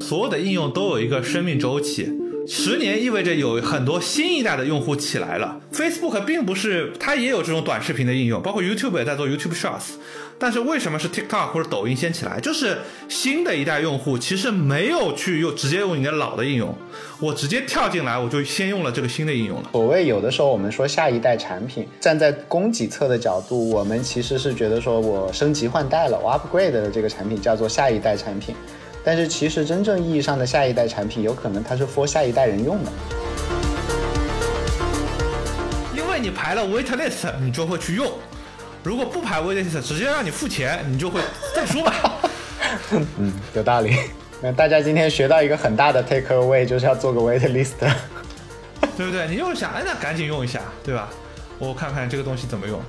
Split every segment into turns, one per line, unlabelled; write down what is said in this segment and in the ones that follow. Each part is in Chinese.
所有的应用都有一个生命周期。十年意味着有很多新一代的用户起来了。Facebook 并不是，它也有这种短视频的应用，包括 YouTube 也在做 YouTube Shorts。但是为什么是 TikTok 或者抖音先起来？就是新的一代用户其实没有去用直接用你的老的应用，我直接跳进来，我就先用了这个新的应用了。
所谓有的时候我们说下一代产品，站在供给侧的角度，我们其实是觉得说我升级换代了，我 upgrade 的这个产品叫做下一代产品。但是其实真正意义上的下一代产品，有可能它是 for 下一代人用的。
因为你排了 wait list，你就会去用；如果不排 wait list，直接让你付钱，你就会再说吧。
嗯，有道理。那大家今天学到一个很大的 take away，就是要做个 wait list，
对不对？你又想，哎，那赶紧用一下，对吧？我看看这个东西怎么用。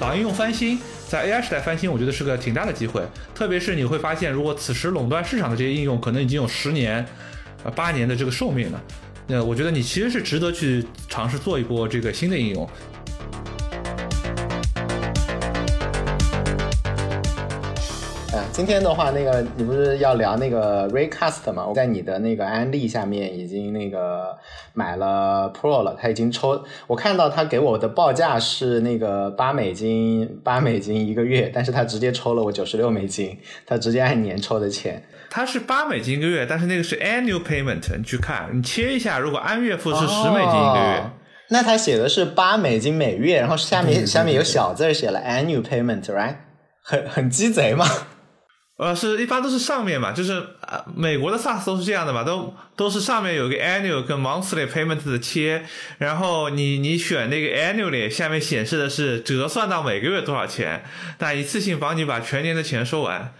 老鹰用翻新。在 AI 时代翻新，我觉得是个挺大的机会，特别是你会发现，如果此时垄断市场的这些应用可能已经有十年、呃八年的这个寿命了，那我觉得你其实是值得去尝试做一波这个新的应用。
今天的话，那个你不是要聊那个 Raycast 吗？我在你的那个安利下面已经那个买了 Pro 了，他已经抽，我看到他给我的报价是那个八美金，八美金一个月，但是他直接抽了我九十六美金，他直接按年抽的钱。
他是八美金一个月，但是那个是 annual payment，你去看，你切一下，如果按月付是十美金一个月，
那他写的是八美金每月，然后下面下面有小字写了 annual payment，right？很很鸡贼嘛。
呃，是一般都是上面嘛，就是呃，美国的 SaaS 都是这样的嘛，都都是上面有个 annual 跟 monthly payment 的切，然后你你选那个 annually，下面显示的是折算到每个月多少钱，但一次性帮你把全年的钱收完。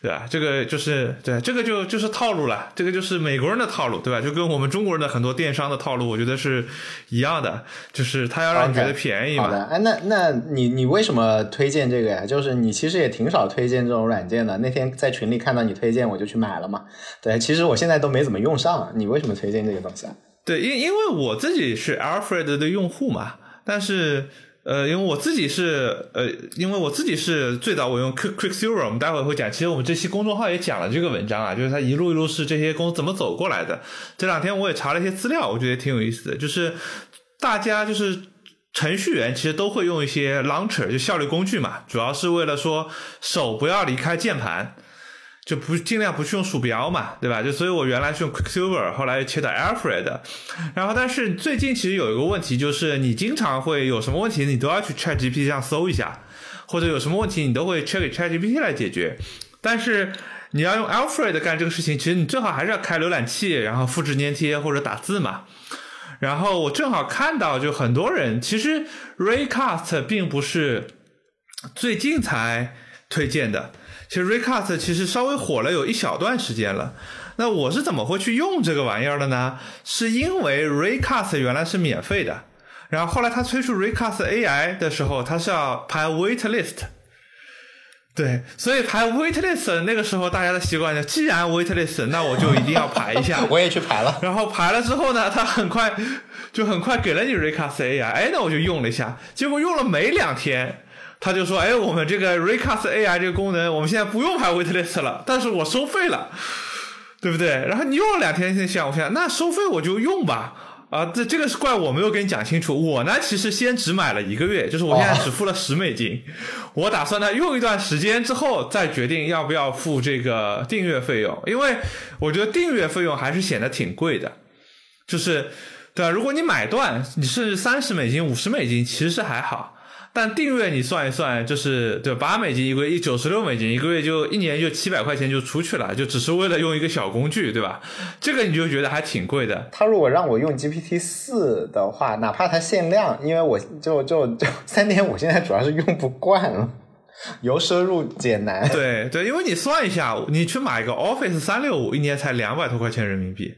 对吧？这个就是对，这个就就是套路了，这个就是美国人的套路，对吧？就跟我们中国人的很多电商的套路，我觉得是一样的，就是他要让你觉得便宜嘛。
好的，哎，那那你你为什么推荐这个呀？就是你其实也挺少推荐这种软件的。那天在群里看到你推荐，我就去买了嘛。对，其实我现在都没怎么用上，你为什么推荐这个东西啊？
对，因因为我自己是 Alfred 的用户嘛，但是。呃，因为我自己是呃，因为我自己是最早我用 Quick Quicksilver，我们待会会讲。其实我们这期公众号也讲了这个文章啊，就是它一路一路是这些公司怎么走过来的。这两天我也查了一些资料，我觉得挺有意思的。就是大家就是程序员其实都会用一些 Launcher，就效率工具嘛，主要是为了说手不要离开键盘。就不尽量不去用鼠标嘛，对吧？就所以我原来是用 Quicksilver，后来切到 Alfred，然后但是最近其实有一个问题，就是你经常会有什么问题，你都要去 ChatGPT 上搜一下，或者有什么问题你都会 check 给 ChatGPT 来解决。但是你要用 Alfred 干这个事情，其实你最好还是要开浏览器，然后复制粘贴或者打字嘛。然后我正好看到，就很多人其实 Raycast 并不是最近才推荐的。其实 Recast 其实稍微火了有一小段时间了，那我是怎么会去用这个玩意儿的呢？是因为 Recast 原来是免费的，然后后来他推出 Recast AI 的时候，他是要排 wait list，对，所以排 wait list 那个时候大家的习惯就，既然 wait list，那我就一定要排一下。
我也去排了，
然后排了之后呢，他很快就很快给了你 Recast AI，哎，那我就用了一下，结果用了没两天。他就说：“哎，我们这个 Recast AI 这个功能，我们现在不用排 waitlist 了，但是我收费了，对不对？然后你用了两天，现在想，我想，那收费我就用吧。啊，这这个是怪我没有跟你讲清楚。我呢，其实先只买了一个月，就是我现在只付了十美金。我打算呢用一段时间之后再决定要不要付这个订阅费用，因为我觉得订阅费用还是显得挺贵的。就是对吧？如果你买断，你是三十美金、五十美金，其实还好。”但订阅你算一算，就是对八美金一个月，一九十六美金一个月，就一年就七百块钱就出去了，就只是为了用一个小工具，对吧？这个你就觉得还挺贵的。
他如果让我用 GPT 四的话，哪怕它限量，因为我就就就三点五，现在主要是用不惯了，由奢入俭难。
对对，因为你算一下，你去买一个 Office 三六五，一年才两百多块钱人民币，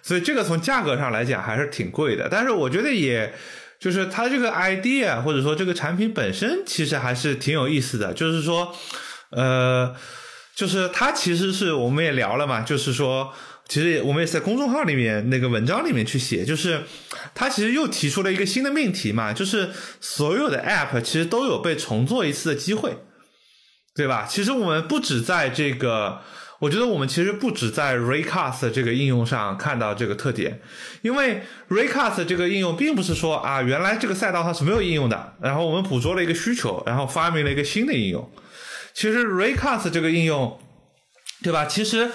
所以这个从价格上来讲还是挺贵的。但是我觉得也。就是它这个 idea 或者说这个产品本身其实还是挺有意思的，就是说，呃，就是它其实是我们也聊了嘛，就是说，其实我们也在公众号里面那个文章里面去写，就是它其实又提出了一个新的命题嘛，就是所有的 app 其实都有被重做一次的机会。对吧？其实我们不止在这个，我觉得我们其实不止在 Raycast 这个应用上看到这个特点，因为 Raycast 这个应用并不是说啊，原来这个赛道它是没有应用的，然后我们捕捉了一个需求，然后发明了一个新的应用。其实 Raycast 这个应用，对吧？其实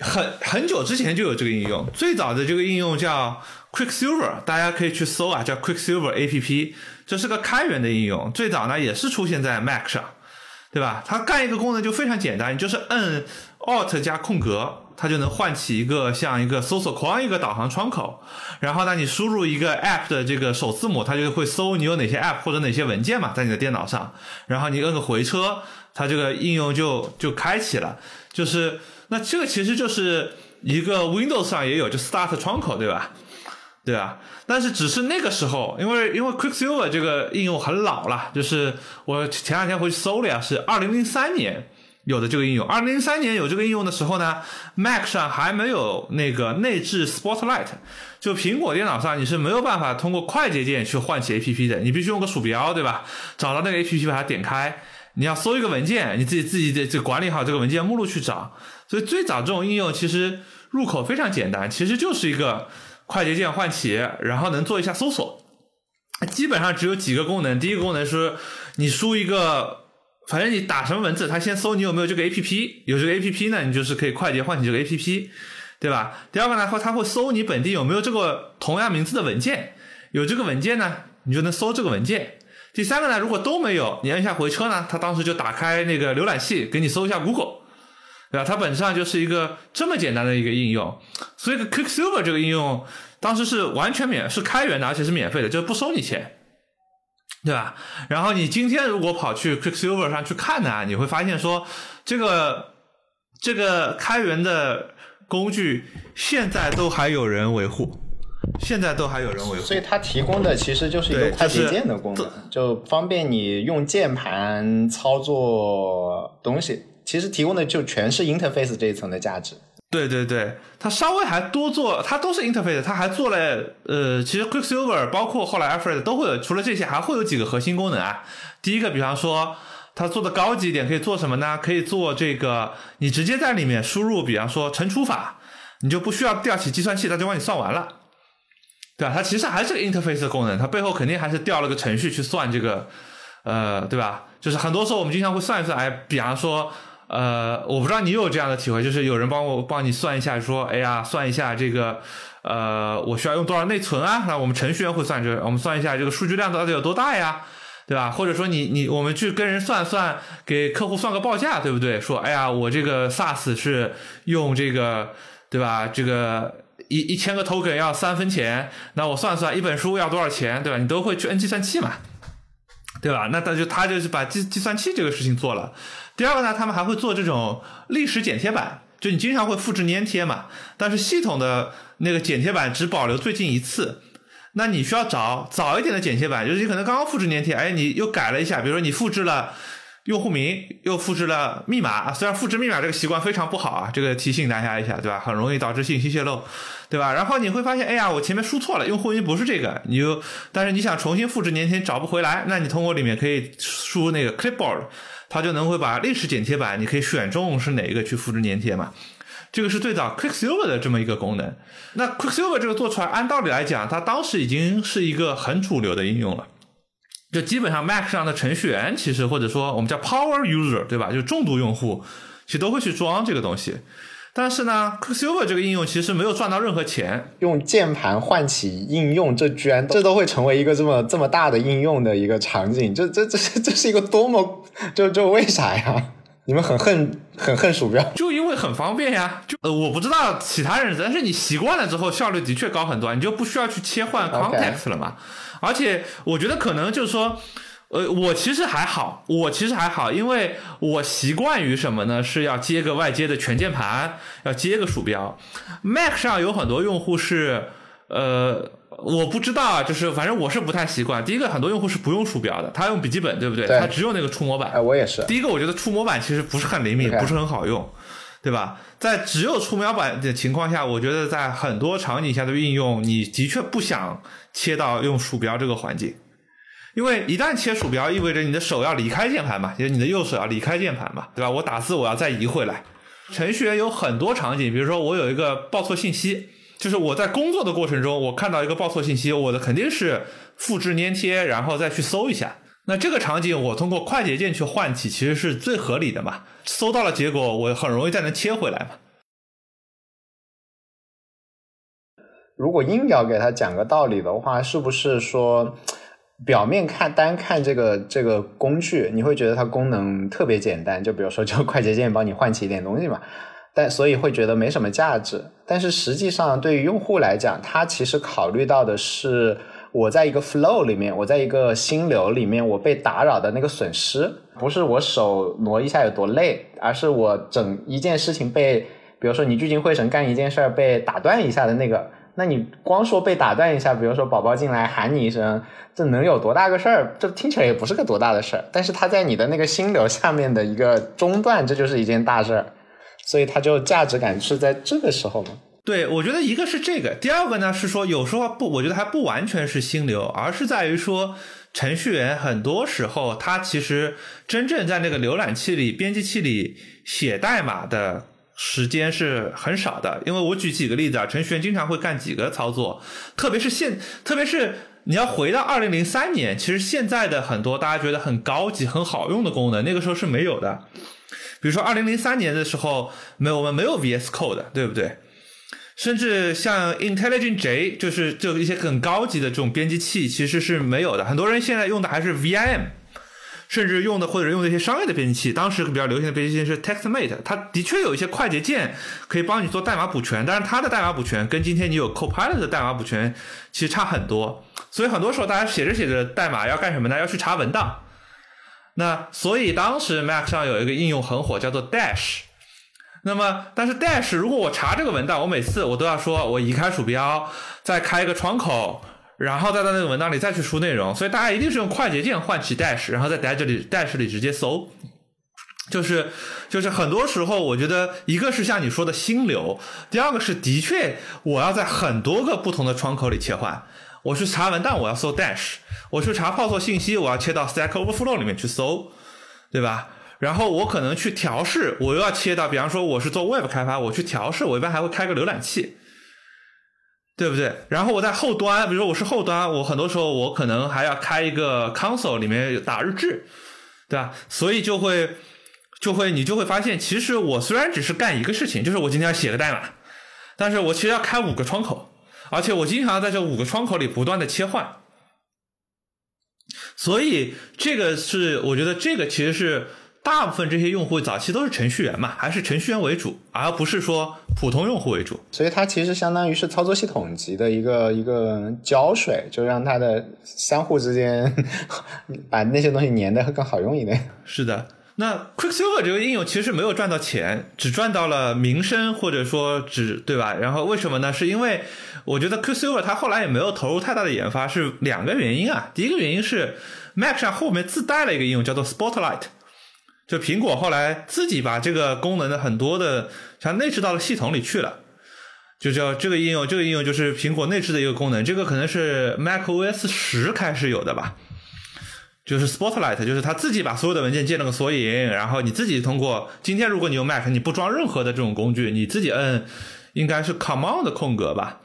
很很久之前就有这个应用，最早的这个应用叫 Quicksilver，大家可以去搜啊，叫 Quicksilver A P P，这是个开源的应用，最早呢也是出现在 Mac 上。对吧？它干一个功能就非常简单，你就是摁 Alt 加空格，它就能唤起一个像一个搜索框一个导航窗口。然后呢，你输入一个 App 的这个首字母，它就会搜你有哪些 App 或者哪些文件嘛，在你的电脑上。然后你摁个回车，它这个应用就就开启了。就是那这个其实就是一个 Windows 上也有，就 Start 窗口，对吧？对啊，但是只是那个时候，因为因为 Quicksilver 这个应用很老了，就是我前两天回去搜了呀，是二零零三年有的这个应用。二零零三年有这个应用的时候呢，Mac 上还没有那个内置 Spotlight，就苹果电脑上你是没有办法通过快捷键去唤起 APP 的，你必须用个鼠标，对吧？找到那个 APP 把它点开，你要搜一个文件，你自己自己的就管理好这个文件目录去找。所以最早这种应用其实入口非常简单，其实就是一个。快捷键唤起，然后能做一下搜索，基本上只有几个功能。第一个功能是你输一个，反正你打什么文字，它先搜你有没有这个 A P P，有这个 A P P 呢，你就是可以快捷唤起这个 A P P，对吧？第二个呢，它会搜你本地有没有这个同样名字的文件，有这个文件呢，你就能搜这个文件。第三个呢，如果都没有，你按一下回车呢，它当时就打开那个浏览器给你搜一下 Google。对吧？它本质上就是一个这么简单的一个应用，所以 Quicksilver 这个应用当时是完全免，是开源的，而且是免费的，就是不收你钱，对吧？然后你今天如果跑去 Quicksilver 上去看呢，你会发现说，这个这个开源的工具现在都还有人维护，现在都还有人维护。
所以它提供的其实就是一个快捷键的功能，就方便你用键盘操作东西。其实提供的就全是 interface 这一层的价值。
对对对，它稍微还多做，它都是 interface，它还做了呃，其实 Quicksilver 包括后来 Alfred 都会有，除了这些还会有几个核心功能啊。第一个，比方说它做的高级一点，可以做什么呢？可以做这个，你直接在里面输入，比方说乘除法，你就不需要调起计算器，它就帮你算完了，对吧？它其实还是个 interface 的功能，它背后肯定还是调了个程序去算这个，呃，对吧？就是很多时候我们经常会算一算，哎，比方说。呃，我不知道你有这样的体会，就是有人帮我帮你算一下，说，哎呀，算一下这个，呃，我需要用多少内存啊？那我们程序员会算这，我们算一下这个数据量到底有多大呀，对吧？或者说你你我们去跟人算算，给客户算个报价，对不对？说，哎呀，我这个 SaaS 是用这个，对吧？这个一一千个 token 要三分钱，那我算算一本书要多少钱，对吧？你都会去摁计算器嘛，对吧？那他就他就是把计计算器这个事情做了。第二个呢，他们还会做这种历史剪贴板，就你经常会复制粘贴嘛，但是系统的那个剪贴板只保留最近一次，那你需要找早一点的剪贴板，就是你可能刚刚复制粘贴，哎，你又改了一下，比如说你复制了用户名，又复制了密码，虽然复制密码这个习惯非常不好啊，这个提醒大家一下，对吧？很容易导致信息泄露，对吧？然后你会发现，哎呀，我前面输错了，用户名不是这个，你就但是你想重新复制粘贴找不回来，那你通过里面可以输那个 clipboard。它就能会把历史剪贴板，你可以选中是哪一个去复制粘贴嘛？这个是最早 Quicksilver 的这么一个功能。那 Quicksilver 这个做出来，按道理来讲，它当时已经是一个很主流的应用了。就基本上 Mac 上的程序员，其实或者说我们叫 Power User，对吧？就重度用户，其实都会去装这个东西。但是呢，Quicksilver 这个应用其实没有赚到任何钱。
用键盘唤起应用，这居然这都会成为一个这么这么大的应用的一个场景，这这这这是一个多么就就为啥呀？你们很恨很恨鼠标？
就因为很方便呀。就呃，我不知道其他人，但是你习惯了之后，效率的确高很多，你就不需要去切换 context 了嘛。而且我觉得可能就是说。呃，我其实还好，我其实还好，因为我习惯于什么呢？是要接个外接的全键盘，要接个鼠标。Mac 上有很多用户是，呃，我不知道啊，就是反正我是不太习惯。第一个，很多用户是不用鼠标的，他用笔记本，对不对？
对。
他只有那个触摸板。
哎，我也是。
第一个，我觉得触摸板其实不是很灵敏，不是很好用，对吧？在只有触摸板的情况下，我觉得在很多场景下的运用，你的确不想切到用鼠标这个环境。因为一旦切鼠标，意味着你的手要离开键盘嘛，就是你的右手要离开键盘嘛，对吧？我打字我要再移回来。程序员有很多场景，比如说我有一个报错信息，就是我在工作的过程中，我看到一个报错信息，我的肯定是复制粘贴，然后再去搜一下。那这个场景我通过快捷键去唤起，其实是最合理的嘛。搜到了结果，我很容易再能切回来嘛。
如果硬要给他讲个道理的话，是不是说表面看单看这个这个工具，你会觉得它功能特别简单？就比如说，就快捷键帮你唤起一点东西嘛，但所以会觉得没什么价值。但是实际上，对于用户来讲，他其实考虑到的是我在一个 flow 里面，我在一个心流里面，我被打扰的那个损失，不是我手挪一下有多累，而是我整一件事情被，比如说你聚精会神干一件事儿被打断一下的那个。那你光说被打断一下，比如说宝宝进来喊你一声，这能有多大个事儿？这听起来也不是个多大的事儿。但是他在你的那个心流下面的一个中断，这就是一件大事儿。所以它就价值感是在这个时候嘛？
对，我觉得一个是这个，第二个呢是说有时候不，我觉得还不完全是心流，而是在于说程序员很多时候他其实真正在那个浏览器里、编辑器里写代码的。时间是很少的，因为我举几个例子啊，程序员经常会干几个操作，特别是现，特别是你要回到二零零三年，其实现在的很多大家觉得很高级、很好用的功能，那个时候是没有的。比如说二零零三年的时候，没有我们没有 VS Code，对不对？甚至像 Intelligent J，就是就一些很高级的这种编辑器，其实是没有的。很多人现在用的还是 VIM。甚至用的或者用的一些商业的编辑器，当时比较流行的编辑器是 TextMate，它的确有一些快捷键可以帮你做代码补全，但是它的代码补全跟今天你有 Copilot 的代码补全其实差很多。所以很多时候大家写着写着代码要干什么呢？要去查文档。那所以当时 Mac 上有一个应用很火，叫做 Dash。那么但是 Dash 如果我查这个文档，我每次我都要说我移开鼠标，再开一个窗口。然后再在那个文档里再去输内容，所以大家一定是用快捷键唤起 Dash，然后在 Dash 里 Dash 里直接搜，就是就是很多时候我觉得一个是像你说的心流，第二个是的确我要在很多个不同的窗口里切换，我去查文档我要搜 Dash，我去查报错信息我要切到 Stack Overflow 里面去搜，对吧？然后我可能去调试，我又要切到，比方说我是做 Web 开发，我去调试，我一般还会开个浏览器。对不对？然后我在后端，比如说我是后端，我很多时候我可能还要开一个 console 里面打日志，对吧？所以就会就会你就会发现，其实我虽然只是干一个事情，就是我今天要写个代码，但是我其实要开五个窗口，而且我经常在这五个窗口里不断的切换，所以这个是我觉得这个其实是。大部分这些用户早期都是程序员嘛，还是程序员为主，而不是说普通用户为主。
所以它其实相当于是操作系统级的一个一个胶水，就让它的相互之间 把那些东西粘的更好用一点。
是的，那 Quicksilver 这个应用其实没有赚到钱，只赚到了名声，或者说只对吧？然后为什么呢？是因为我觉得 Quicksilver 它后来也没有投入太大的研发，是两个原因啊。第一个原因是 Mac 上后面自带了一个应用叫做 Spotlight。就苹果后来自己把这个功能的很多的，像内置到了系统里去了，就叫这个应用，这个应用就是苹果内置的一个功能，这个可能是 macOS 十开始有的吧，就是 Spotlight，就是它自己把所有的文件建了个索引，然后你自己通过今天如果你用 Mac，你不装任何的这种工具，你自己摁应该是 Command 空格吧，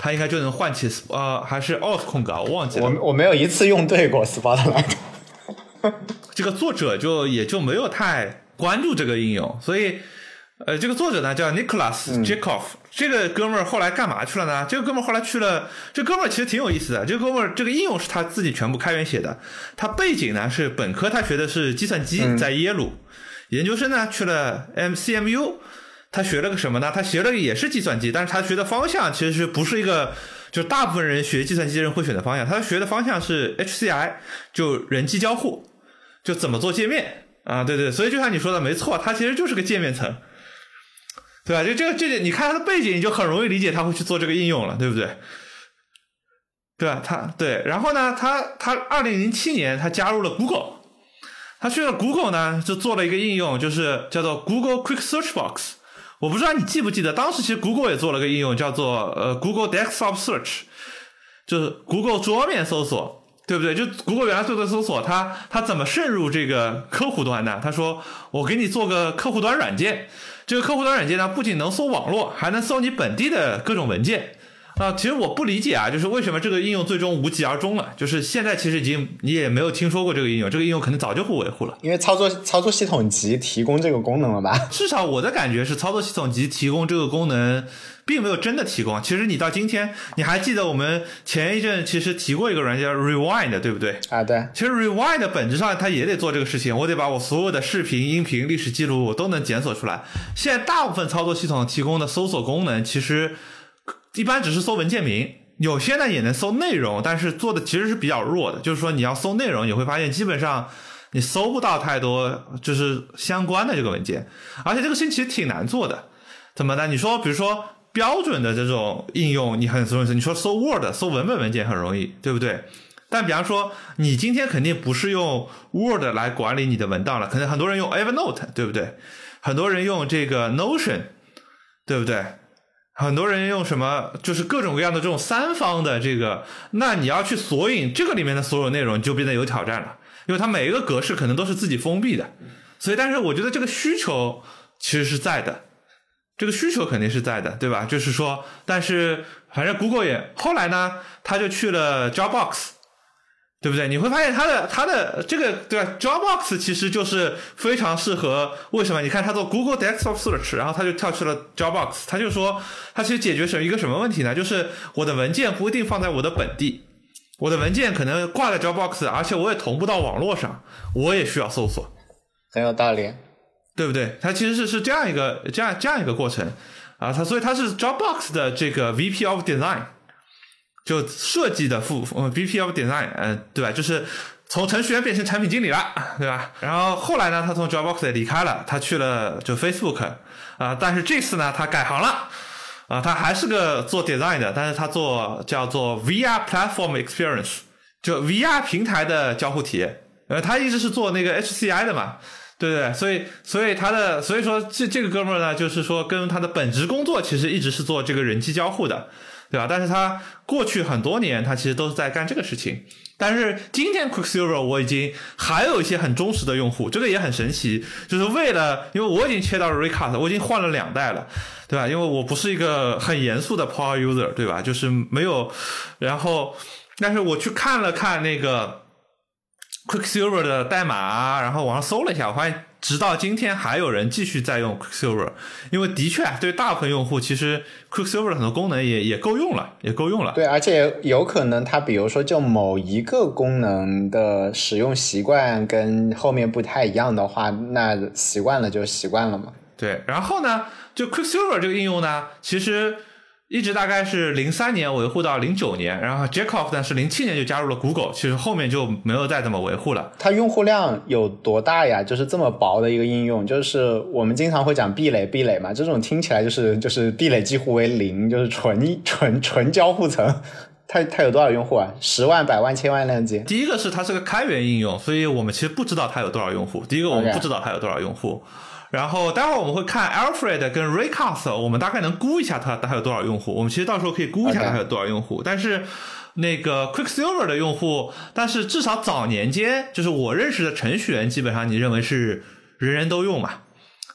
它应该就能唤起呃还是 Alt 空格，我忘记了，
我我没有一次用对过 Spotlight。
这个作者就也就没有太关注这个应用，所以，呃，这个作者呢叫 Nicholas Jacob，这个哥们儿后来干嘛去了呢？这个哥们儿后来去了，这哥们儿其实挺有意思的。这个哥们儿这个应用是他自己全部开源写的，他背景呢是本科他学的是计算机，在耶鲁，研究生呢去了 MCMU，他学了个什么呢？他学了个也是计算机，但是他学的方向其实是不是一个，就大部分人学计算机人会选的方向，他学的方向是 HCI，就人机交互。就怎么做界面啊？对对，所以就像你说的，没错，它其实就是个界面层，对吧？就这个这个，你看它的背景，你就很容易理解他会去做这个应用了，对不对？对吧？他对，然后呢，他他二零零七年他加入了 Google，他去了 Google 呢，就做了一个应用，就是叫做 Google Quick Search Box。我不知道你记不记得，当时其实 Google 也做了个应用，叫做呃 Google Desktop Search，就是 Google 桌面搜索。对不对？就谷歌原来做的搜索，它它怎么渗入这个客户端呢？他说我给你做个客户端软件，这个客户端软件呢，不仅能搜网络，还能搜你本地的各种文件。啊，其实我不理解啊，就是为什么这个应用最终无疾而终了？就是现在其实已经你也没有听说过这个应用，这个应用可能早就不维护了。
因为操作操作系统集提供这个功能了吧？
至少我的感觉是，操作系统集提供这个功能，并没有真的提供。其实你到今天，你还记得我们前一阵其实提过一个软件 Rewind，对不对？
啊，对。
其实 Rewind 本质上它也得做这个事情，我得把我所有的视频、音频、历史记录我都能检索出来。现在大部分操作系统提供的搜索功能，其实。一般只是搜文件名，有些呢也能搜内容，但是做的其实是比较弱的。就是说你要搜内容，你会发现基本上你搜不到太多就是相关的这个文件，而且这个事情其实挺难做的。怎么呢？你说比如说标准的这种应用，你很容易，你说搜 Word 搜文本文件很容易，对不对？但比方说你今天肯定不是用 Word 来管理你的文档了，可能很多人用 Evernote，对不对？很多人用这个 Notion，对不对？很多人用什么，就是各种各样的这种三方的这个，那你要去索引这个里面的所有内容，就变得有挑战了，因为它每一个格式可能都是自己封闭的，所以，但是我觉得这个需求其实是在的，这个需求肯定是在的，对吧？就是说，但是反正 Google 也后来呢，他就去了 Dropbox。对不对？你会发现它的它的这个对吧？Dropbox 其实就是非常适合为什么？你看他做 Google Desktop Search，然后他就跳去了 Dropbox。他就说它其实解决什么一个什么问题呢？就是我的文件不一定放在我的本地，我的文件可能挂在 Dropbox，而且我也同步到网络上，我也需要搜索。
很有道理，
对不对？它其实是是这样一个这样这样一个过程啊。它所以它是 Dropbox 的这个 VP of Design。就设计的副呃 VP of Design，嗯，对吧？就是从程序员变成产品经理了，对吧？然后后来呢，他从 Dropbox 离开了，他去了就 Facebook 啊。但是这次呢，他改行了啊，他还是个做 design 的，但是他做叫做 VR Platform Experience，就 VR 平台的交互体验。呃，他一直是做那个 HCI 的嘛，对对？所以，所以他的所以说这这个哥们儿呢，就是说跟他的本职工作其实一直是做这个人机交互的。对吧？但是他过去很多年，他其实都是在干这个事情。但是今天 Quicksilver 我已经还有一些很忠实的用户，这个也很神奇。就是为了，因为我已经切到了 Recast，我已经换了两代了，对吧？因为我不是一个很严肃的 Power User，对吧？就是没有。然后，但是我去看了看那个 Quicksilver 的代码，然后网上搜了一下，我发现。直到今天，还有人继续在用 Quicksilver，因为的确对大部分用户，其实 Quicksilver 的很多功能也也够用了，也够用了。
对，而且有可能它，比如说就某一个功能的使用习惯跟后面不太一样的话，那习惯了就习惯了嘛。
对，然后呢，就 Quicksilver 这个应用呢，其实。一直大概是零三年维护到零九年，然后 Jacob 呢是零七年就加入了 Google，其实后面就没有再怎么维护了。
它用户量有多大呀？就是这么薄的一个应用，就是我们经常会讲壁垒，壁垒嘛，这种听起来就是就是壁垒几乎为零，就是纯纯纯交互层。它它有多少用户啊？十万、百万、千万量级？
第一个是它是个开源应用，所以我们其实不知道它有多少用户。第一个我们不知道它有多少用户。然后待会儿我们会看 Alfred 跟 Raycast，我们大概能估一下它它有多少用户。我们其实到时候可以估一下它有多少用户。但是那个 Quicksilver 的用户，但是至少早年间，就是我认识的程序员，基本上你认为是人人都用嘛？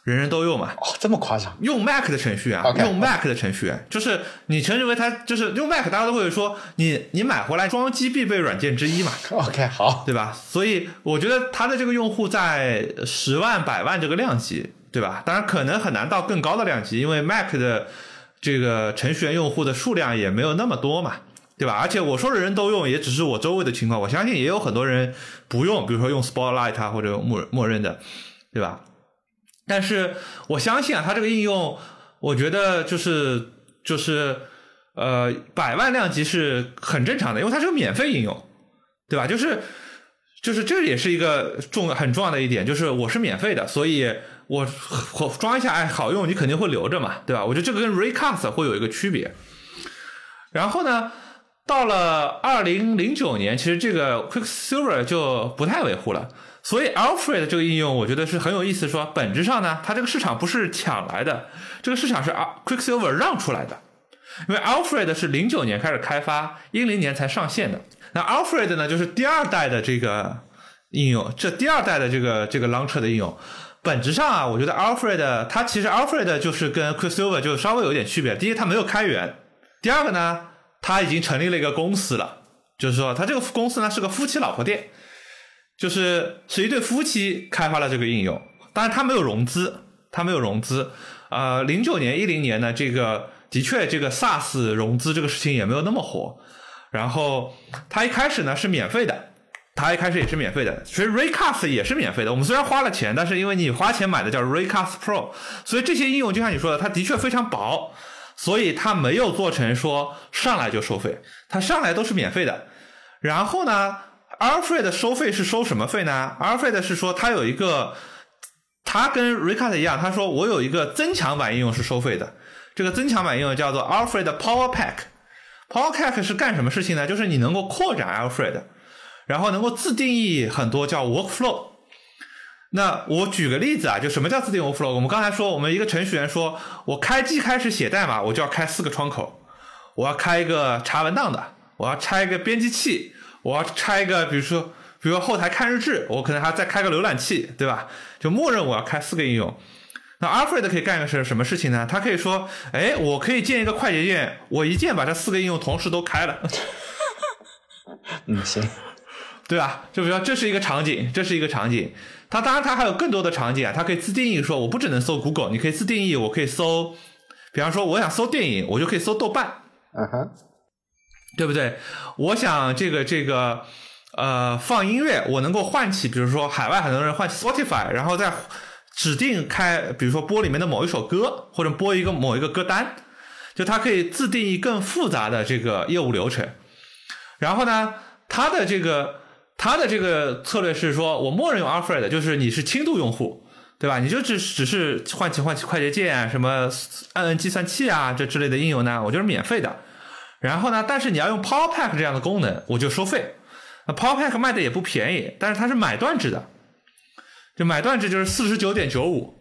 人人都用嘛？
哦，这么夸张？
用 Mac 的程序员，用 Mac 的程序员，就是你称之为他就是用 Mac，大家都会说你你买回来装机必备软件之一嘛
？OK，好，
对吧？所以我觉得他的这个用户在十万、百万这个量级，对吧？当然可能很难到更高的量级，因为 Mac 的这个程序员用户的数量也没有那么多嘛，对吧？而且我说的人都用，也只是我周围的情况，我相信也有很多人不用，比如说用 Spotlight 啊或者默默认的，对吧？但是我相信啊，它这个应用，我觉得就是就是呃，百万量级是很正常的，因为它是个免费应用，对吧？就是就是这也是一个重很重要的一点，就是我是免费的，所以我我装一下哎好用，你肯定会留着嘛，对吧？我觉得这个跟 Recast 会有一个区别。然后呢，到了二零零九年，其实这个 Quicksilver 就不太维护了。所以，Alfred 这个应用，我觉得是很有意思。说本质上呢，它这个市场不是抢来的，这个市场是 Quicksilver 让出来的。因为 Alfred 是零九年开始开发，一零年才上线的。那 Alfred 呢，就是第二代的这个应用，这第二代的这个这个 Launcher 的应用，本质上啊，我觉得 Alfred 它其实 Alfred 就是跟 Quicksilver 就稍微有点区别。第一，它没有开源；第二个呢，它已经成立了一个公司了，就是说它这个公司呢是个夫妻老婆店，就是是一对夫妻开发了这个应用，当然它没有融资，它没有融资。呃，零九年、一零年呢，这个的确这个 SaaS 融资这个事情也没有那么火。然后它一开始呢是免费的，它一开始也是免费的，所以 Raycast 也是免费的。我们虽然花了钱，但是因为你花钱买的叫 Raycast Pro，所以这些应用就像你说的，它的确非常薄，所以它没有做成说上来就收费，它上来都是免费的。然后呢，Alfred 收费是收什么费呢？Alfred 是说它有一个，它跟 Raycast 一样，他说我有一个增强版应用是收费的，这个增强版应用叫做 Alfred Power Pack。Powerpack 是干什么事情呢？就是你能够扩展 Alfred，然后能够自定义很多叫 workflow。那我举个例子啊，就什么叫自定义 workflow？我们刚才说，我们一个程序员说，我开机开始写代码，我就要开四个窗口，我要开一个查文档的，我要拆一个编辑器，我要拆一个，比如说，比如说后台看日志，我可能还要再开个浏览器，对吧？就默认我要开四个应用。那 Alfred 可以干一个是什么事情呢？他可以说，哎，我可以建一个快捷键，我一键把这四个应用同时都开了。
嗯，行，
对吧？就比如说这是一个场景，这是一个场景。它当然它还有更多的场景啊，它可以自定义说，我不只能搜 Google，你可以自定义，我可以搜，比方说我想搜电影，我就可以搜豆瓣，
嗯哼，
对不对？我想这个这个呃放音乐，我能够唤起，比如说海外很多人唤起 Spotify，然后再。指定开，比如说播里面的某一首歌，或者播一个某一个歌单，就它可以自定义更复杂的这个业务流程。然后呢，它的这个它的这个策略是说，我默认用 Alfred，就是你是轻度用户，对吧？你就只只是唤起唤起快捷键啊，什么按按计算器啊这之类的应用呢，我就是免费的。然后呢，但是你要用 Powerpack 这样的功能，我就收费。那 Powerpack 卖的也不便宜，但是它是买断制的。就买断制就是四十九点九五，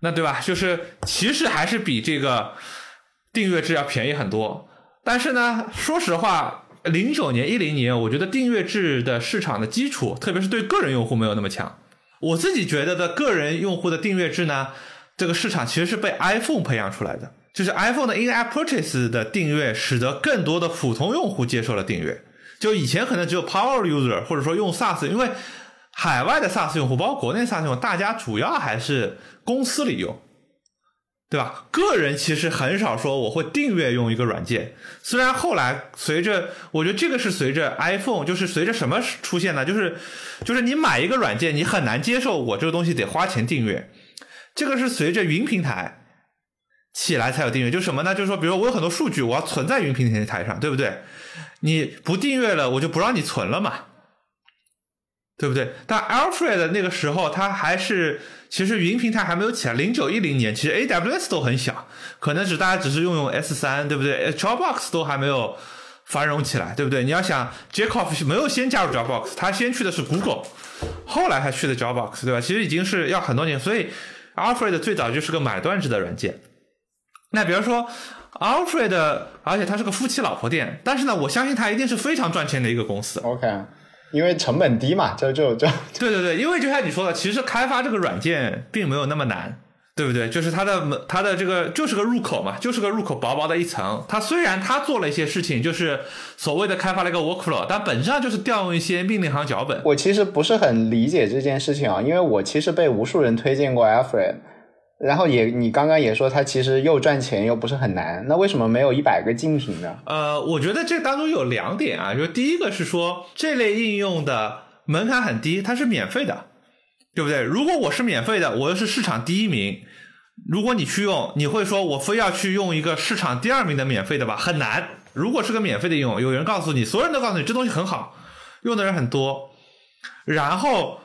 那对吧？就是其实还是比这个订阅制要便宜很多。但是呢，说实话，零九年、一零年，我觉得订阅制的市场的基础，特别是对个人用户没有那么强。我自己觉得的个人用户的订阅制呢，这个市场其实是被 iPhone 培养出来的。就是 iPhone 的 In-App Purchase 的订阅，使得更多的普通用户接受了订阅。就以前可能只有 Power User 或者说用 SaaS，因为海外的 SaaS 用户，包括国内 SaaS 用户，大家主要还是公司里用，对吧？个人其实很少说我会订阅用一个软件。虽然后来随着，我觉得这个是随着 iPhone，就是随着什么出现呢？就是就是你买一个软件，你很难接受我这个东西得花钱订阅。这个是随着云平台起来才有订阅。就什么呢？就是说，比如说我有很多数据，我要存在云平台上，对不对？你不订阅了，我就不让你存了嘛。对不对？但 Alfred 那个时候，它还是其实云平台还没有起来。零九一零年，其实 AWS 都很小，可能只大家只是用用 S 三，对不对？Dropbox 都还没有繁荣起来，对不对？你要想 Jacob 没有先加入 Dropbox，他先去的是 Google，后来才去的 Dropbox，对吧？其实已经是要很多年。所以 Alfred 最早就是个买断制的软件。那比如说 Alfred，而且它是个夫妻老婆店，但是呢，我相信它一定是非常赚钱的一个公司。
OK。因为成本低嘛，就就就
对对对，因为就像你说的，其实开发这个软件并没有那么难，对不对？就是它的门，它的这个就是个入口嘛，就是个入口，薄薄的一层。它虽然它做了一些事情，就是所谓的开发了一个 workflow，但本质上就是调用一些命令行脚本。
我其实不是很理解这件事情啊，因为我其实被无数人推荐过 Alfred。然后也，你刚刚也说它其实又赚钱又不是很难，那为什么没有一百个竞品呢？
呃，我觉得这当中有两点啊，就第一个是说这类应用的门槛很低，它是免费的，对不对？如果我是免费的，我又是市场第一名，如果你去用，你会说我非要去用一个市场第二名的免费的吧？很难。如果是个免费的应用，有人告诉你，所有人都告诉你这东西很好，用的人很多，然后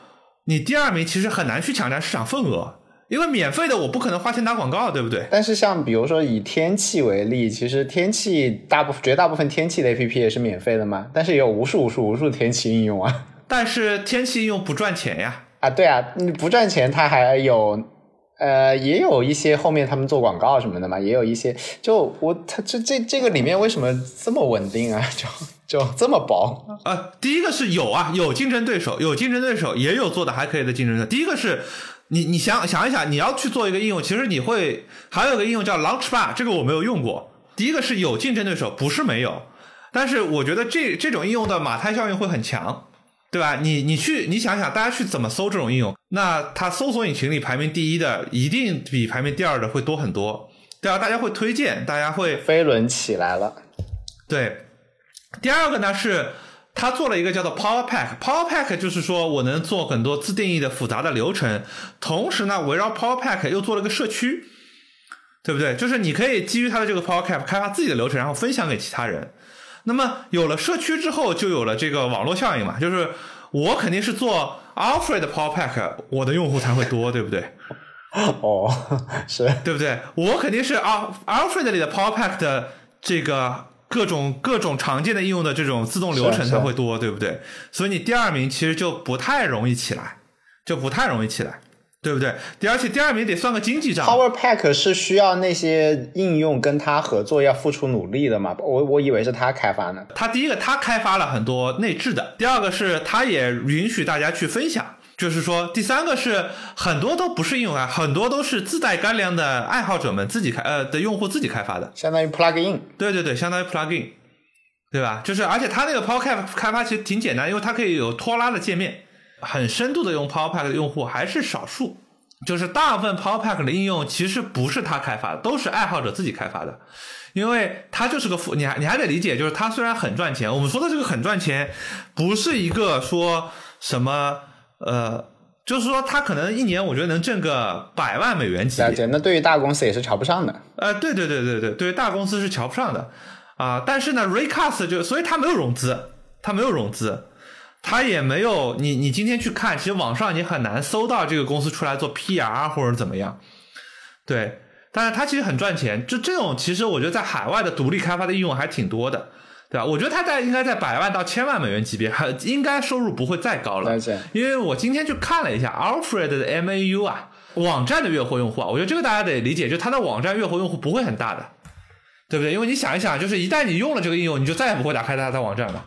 你第二名其实很难去抢占市场份额。因为免费的我不可能花钱打广告，对不对？
但是像比如说以天气为例，其实天气大部分绝大部分天气的 A P P 也是免费的嘛，但是也有无数无数无数天气应用啊。
但是天气应用不赚钱呀。
啊，对啊，你不赚钱，它还有呃，也有一些后面他们做广告什么的嘛，也有一些。就我它这这这个里面为什么这么稳定啊？就就这么薄？
呃，第一个是有啊，有竞争对手，有竞争对手，也有做的还可以的竞争对手。第一个是你你想想一想，你要去做一个应用，其实你会还有个应用叫 Launchbar，这个我没有用过。第一个是有竞争对手，不是没有，但是我觉得这这种应用的马太效应会很强。对吧？你你去你想想，大家去怎么搜这种应用？那它搜索引擎里排名第一的，一定比排名第二的会多很多，对啊，大家会推荐，大家会
飞轮起来了。
对，第二个呢是他做了一个叫做 Power Pack，Power Pack 就是说我能做很多自定义的复杂的流程，同时呢围绕 Power Pack 又做了个社区，对不对？就是你可以基于他的这个 Power Pack 开发自己的流程，然后分享给其他人。那么有了社区之后，就有了这个网络效应嘛，就是我肯定是做 Alfred Power Pack，我的用户才会多，对不对？
哦，是
对不对？我肯定是 Al Alfred 里的 Power Pack 的这个各种各种常见的应用的这种自动流程才会多，对不对？所以你第二名其实就不太容易起来，就不太容易起来。对不对？第而且第二名得算个经济账。
Power Pack 是需要那些应用跟他合作，要付出努力的嘛？我我以为是他开发呢。
他第一个，他开发了很多内置的；第二个是，他也允许大家去分享。就是说，第三个是很多都不是应用啊，很多都是自带干粮的爱好者们自己开呃的用户自己开发的，
相当于 Plugin。
对对对，相当于 Plugin，对吧？就是而且它那个 Power Pack 开发其实挺简单，因为它可以有拖拉的界面，很深度的用 Power Pack 的用户还是少数。就是大部分 Power Pack 的应用其实不是他开发的，都是爱好者自己开发的，因为它就是个副，你还你还得理解，就是它虽然很赚钱，我们说的这个很赚钱，不是一个说什么呃，就是说他可能一年我觉得能挣个百万美元级别，
那对于大公司也是瞧不上的。
呃，对对对对对，对于大公司是瞧不上的啊，但是呢，Recast 就所以他没有融资，他没有融资。他也没有你，你今天去看，其实网上你很难搜到这个公司出来做 PR 或者怎么样，对，但是它其实很赚钱。就这种，其实我觉得在海外的独立开发的应用还挺多的，对吧？我觉得他在应该在百万到千万美元级别，还应该收入不会再高了。因为我今天去看了一下 Alfred 的 MAU 啊，网站的月活用户啊，我觉得这个大家得理解，就他的网站月活用户不会很大的，对不对？因为你想一想，就是一旦你用了这个应用，你就再也不会打开它的网站了。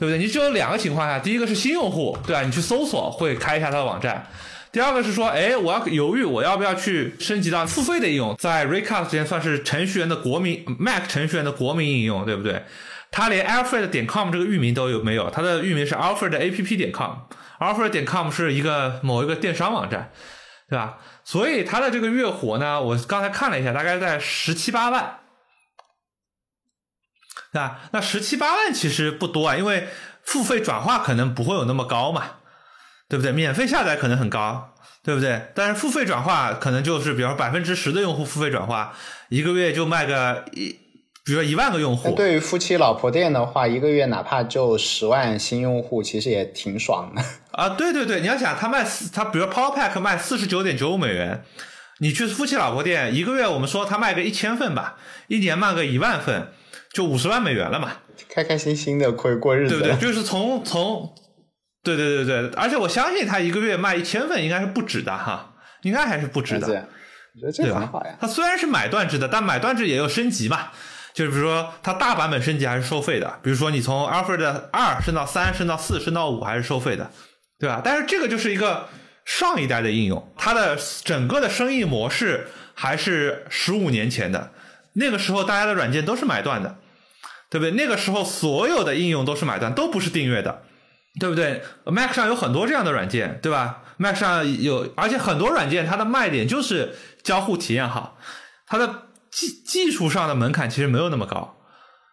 对不对？你只有两个情况下，第一个是新用户，对吧？你去搜索会开一下它的网站。第二个是说，哎，我要犹豫，我要不要去升级到付费的应用？在 Recast 之前算是程序员的国民，Mac 程序员的国民应用，对不对？它连 Alfred 点 com 这个域名都有没有？它的域名是 Alfred App 点 com，Alfred 点 com 是一个某一个电商网站，对吧？所以它的这个月活呢，我刚才看了一下，大概在十七八万。对吧？那十七八万其实不多啊，因为付费转化可能不会有那么高嘛，对不对？免费下载可能很高，对不对？但是付费转化可能就是，比如百分之十的用户付费转化，一个月就卖个一，比如说一万个用户。
对于夫妻老婆店的话，一个月哪怕就十万新用户，其实也挺爽的
啊！对对对，你要想他卖四，他比如 Power Pack 卖四十九点九五美元，你去夫妻老婆店，一个月我们说他卖个一千份吧，一年卖个一万份。就五十万美元了嘛，
开开心心的可以过日
子，对不对？就是从从，对对对对，而且我相信他一个月卖一千份应该是不止的哈，应该还是不止的。
我觉得这很好呀。
他虽然是买断制的，但买断制也有升级嘛，就是比如说它大版本升级还是收费的，比如说你从 Alfred 二升到三，升到四，升到五还是收费的，对吧？但是这个就是一个上一代的应用，它的整个的生意模式还是十五年前的。那个时候大家的软件都是买断的，对不对？那个时候所有的应用都是买断，都不是订阅的，对不对？Mac 上有很多这样的软件，对吧？Mac 上有，而且很多软件它的卖点就是交互体验好，它的技技术上的门槛其实没有那么高，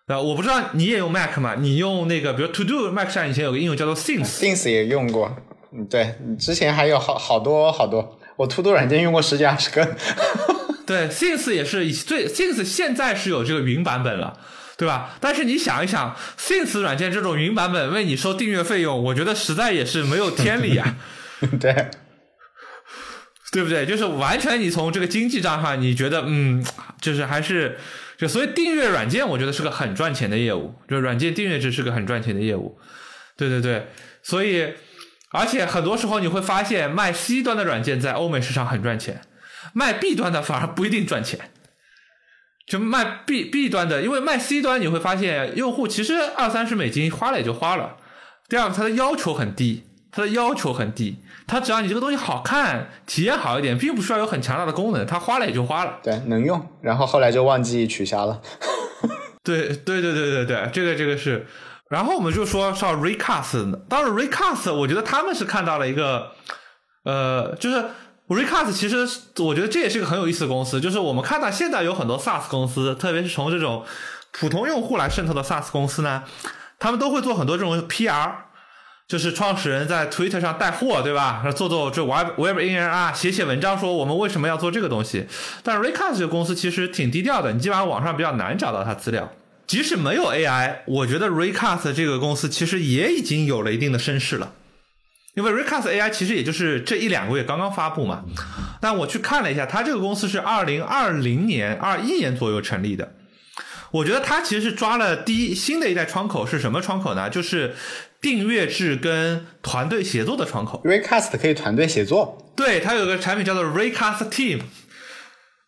对吧？我不知道你也用 Mac 吗？你用那个，比如 To Do Mac 上以前有个应用叫做 Things，Things
也用过，嗯，对，之前还有好好多好多，我 To Do 软件用过十几二十个。
对，Things 也是最 Things 现在是有这个云版本了，对吧？但是你想一想，Things 软件这种云版本为你收订阅费用，我觉得实在也是没有天理啊。
对，
对不对？就是完全你从这个经济账上，你觉得嗯，就是还是就所以订阅软件，我觉得是个很赚钱的业务，就软件订阅制是个很赚钱的业务。对对对，所以而且很多时候你会发现，卖 C 端的软件在欧美市场很赚钱。卖 B 端的反而不一定赚钱。就卖 B B 端的，因为卖 C 端你会发现，用户其实二三十美金花了也就花了。第二个，它的要求很低，它的要求很低，它只要你这个东西好看，体验好一点，并不需要有很强大的功能，它花了也就花了。
对，能用，然后后来就忘记取消了。
对对对对对对，这个这个是。然后我们就说上 Recast，当然 Recast，我觉得他们是看到了一个，呃，就是。Recast 其实我觉得这也是个很有意思的公司，就是我们看到现在有很多 SaaS 公司，特别是从这种普通用户来渗透的 SaaS 公司呢，他们都会做很多这种 PR，就是创始人在 Twitter 上带货，对吧？做做这 Web Web In 啊，写写文章说我们为什么要做这个东西。但 Recast 这个公司其实挺低调的，你基本上网上比较难找到它资料。即使没有 AI，我觉得 Recast 这个公司其实也已经有了一定的声势了。因为 Recast AI 其实也就是这一两个月刚刚发布嘛，但我去看了一下，它这个公司是二零二零年、二一年左右成立的。我觉得它其实是抓了第一新的一代窗口是什么窗口呢？就是订阅制跟团队协作的窗口。
Recast 可以团队协作？
对，它有个产品叫做 Recast Team。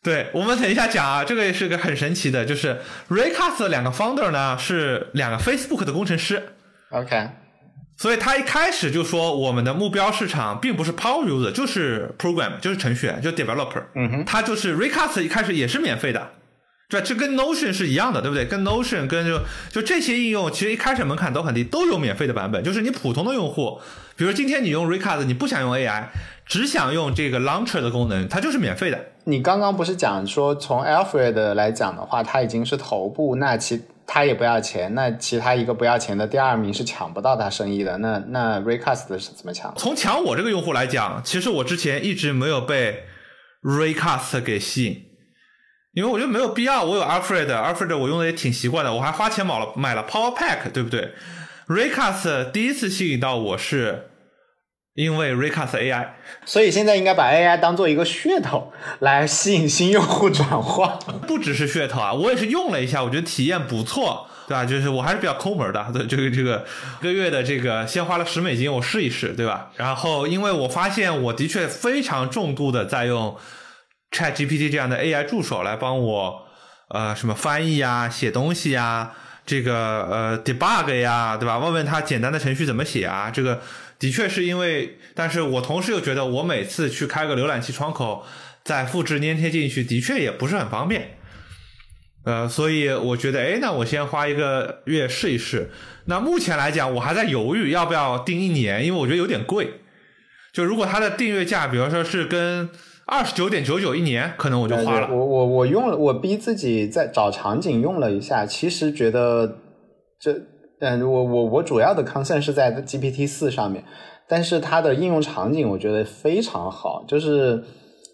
对我们等一下讲啊，这个也是个很神奇的，就是 Recast 两个 founder 呢是两个 Facebook 的工程师。
OK。
所以他一开始就说，我们的目标市场并不是 power user，就是 program，就是程序员，就 developer。
嗯哼，
他就是 Recast 一开始也是免费的，对这跟 Notion 是一样的，对不对？跟 Notion 跟就就这些应用，其实一开始门槛都很低，都有免费的版本。就是你普通的用户，比如今天你用 Recast，你不想用 AI，只想用这个 Launcher 的功能，它就是免费的。
你刚刚不是讲说，从 Alfred 来讲的话，它已经是头部，那其。他也不要钱，那其他一个不要钱的第二名是抢不到它生意的。那那 Recast 是怎么抢？
从抢我这个用户来讲，其实我之前一直没有被 Recast 给吸引，因为我觉得没有必要。我有 Alfred，Alfred 我用的也挺习惯的，我还花钱买了买了 Power Pack，对不对？Recast 第一次吸引到我是。因为 Recast AI，
所以现在应该把 AI 当做一个噱头来吸引新用户转化。
不只是噱头啊，我也是用了一下，我觉得体验不错，对吧？就是我还是比较抠门的，对这个这个一个月的这个先花了十美金，我试一试，对吧？然后因为我发现我的确非常重度的在用 Chat GPT 这样的 AI 助手来帮我呃什么翻译呀、写东西呀、这个呃 debug 呀，对吧？问问他简单的程序怎么写啊，这个。的确是因为，但是我同时又觉得，我每次去开个浏览器窗口，再复制粘贴进去，的确也不是很方便。呃，所以我觉得，哎，那我先花一个月试一试。那目前来讲，我还在犹豫要不要订一年，因为我觉得有点贵。就如果它的订阅价，比如说是跟二十九点九九一年，可能我就花了。
我我我用了，我逼自己在找场景用了一下，其实觉得这。嗯，我我我主要的 concern 是在 GPT 四上面，但是它的应用场景我觉得非常好，就是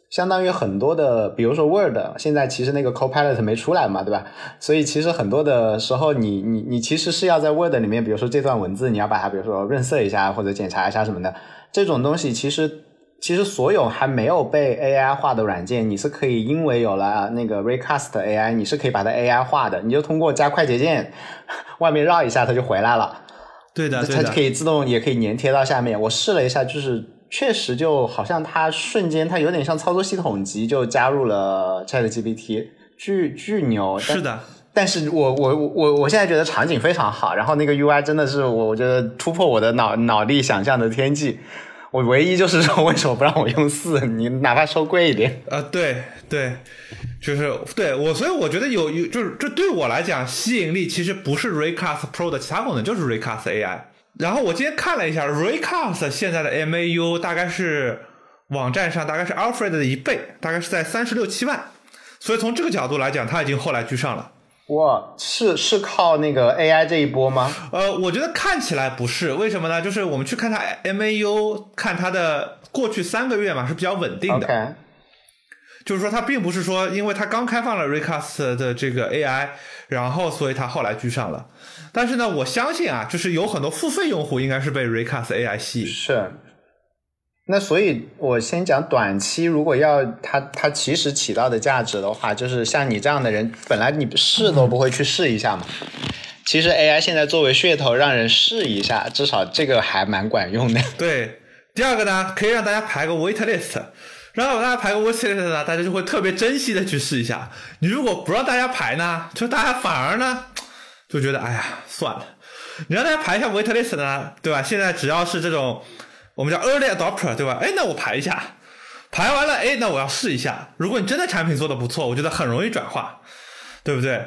相当于很多的，比如说 Word，现在其实那个 Copilot 没出来嘛，对吧？所以其实很多的时候，你你你其实是要在 Word 里面，比如说这段文字，你要把它比如说润色一下或者检查一下什么的，这种东西其实。其实所有还没有被 AI 化的软件，你是可以因为有了那个 Recast AI，你是可以把它 AI 化的。你就通过加快捷键，外面绕一下，它就回来了。
对的，
它可以自动，也可以粘贴到下面。我试了一下，就是确实就好像它瞬间，它有点像操作系统级，就加入了 ChatGPT，巨巨牛。
是的，
但是我我我我现在觉得场景非常好，然后那个 UI 真的是我我觉得突破我的脑脑力想象的天际。我唯一就是说，为什么不让我用四？你哪怕收贵一点。
呃，对对，就是对我，所以我觉得有有，就是这对我来讲吸引力其实不是 Recast Pro 的其他功能，就是 Recast AI。然后我今天看了一下，Recast 现在的 MAU 大概是网站上大概是 Alfred 的一倍，大概是在三十六七万。所以从这个角度来讲，它已经后来居上了。
哇，是是靠那个 AI 这一波吗？
呃，我觉得看起来不是，为什么呢？就是我们去看它 MAU，看它的过去三个月嘛是比较稳定
的。
就是说它并不是说，因为它刚开放了 Recast 的这个 AI，然后所以它后来居上了。但是呢，我相信啊，就是有很多付费用户应该是被 Recast AI 吸引。
是。那所以，我先讲短期，如果要它它其实起到的价值的话，就是像你这样的人，本来你试都不会去试一下嘛。其实 AI 现在作为噱头，让人试一下，至少这个还蛮管用的。
对，第二个呢，可以让大家排个 wait list，然后大家排个 waitlist 呢，大家就会特别珍惜的去试一下。你如果不让大家排呢，就大家反而呢就觉得哎呀算了。你让大家排一下 waitlist 呢，对吧？现在只要是这种我们叫 early adopter，对吧？哎，那我排一下，排完了，哎，那我要试一下。如果你真的产品做的不错，我觉得很容易转化，对不对？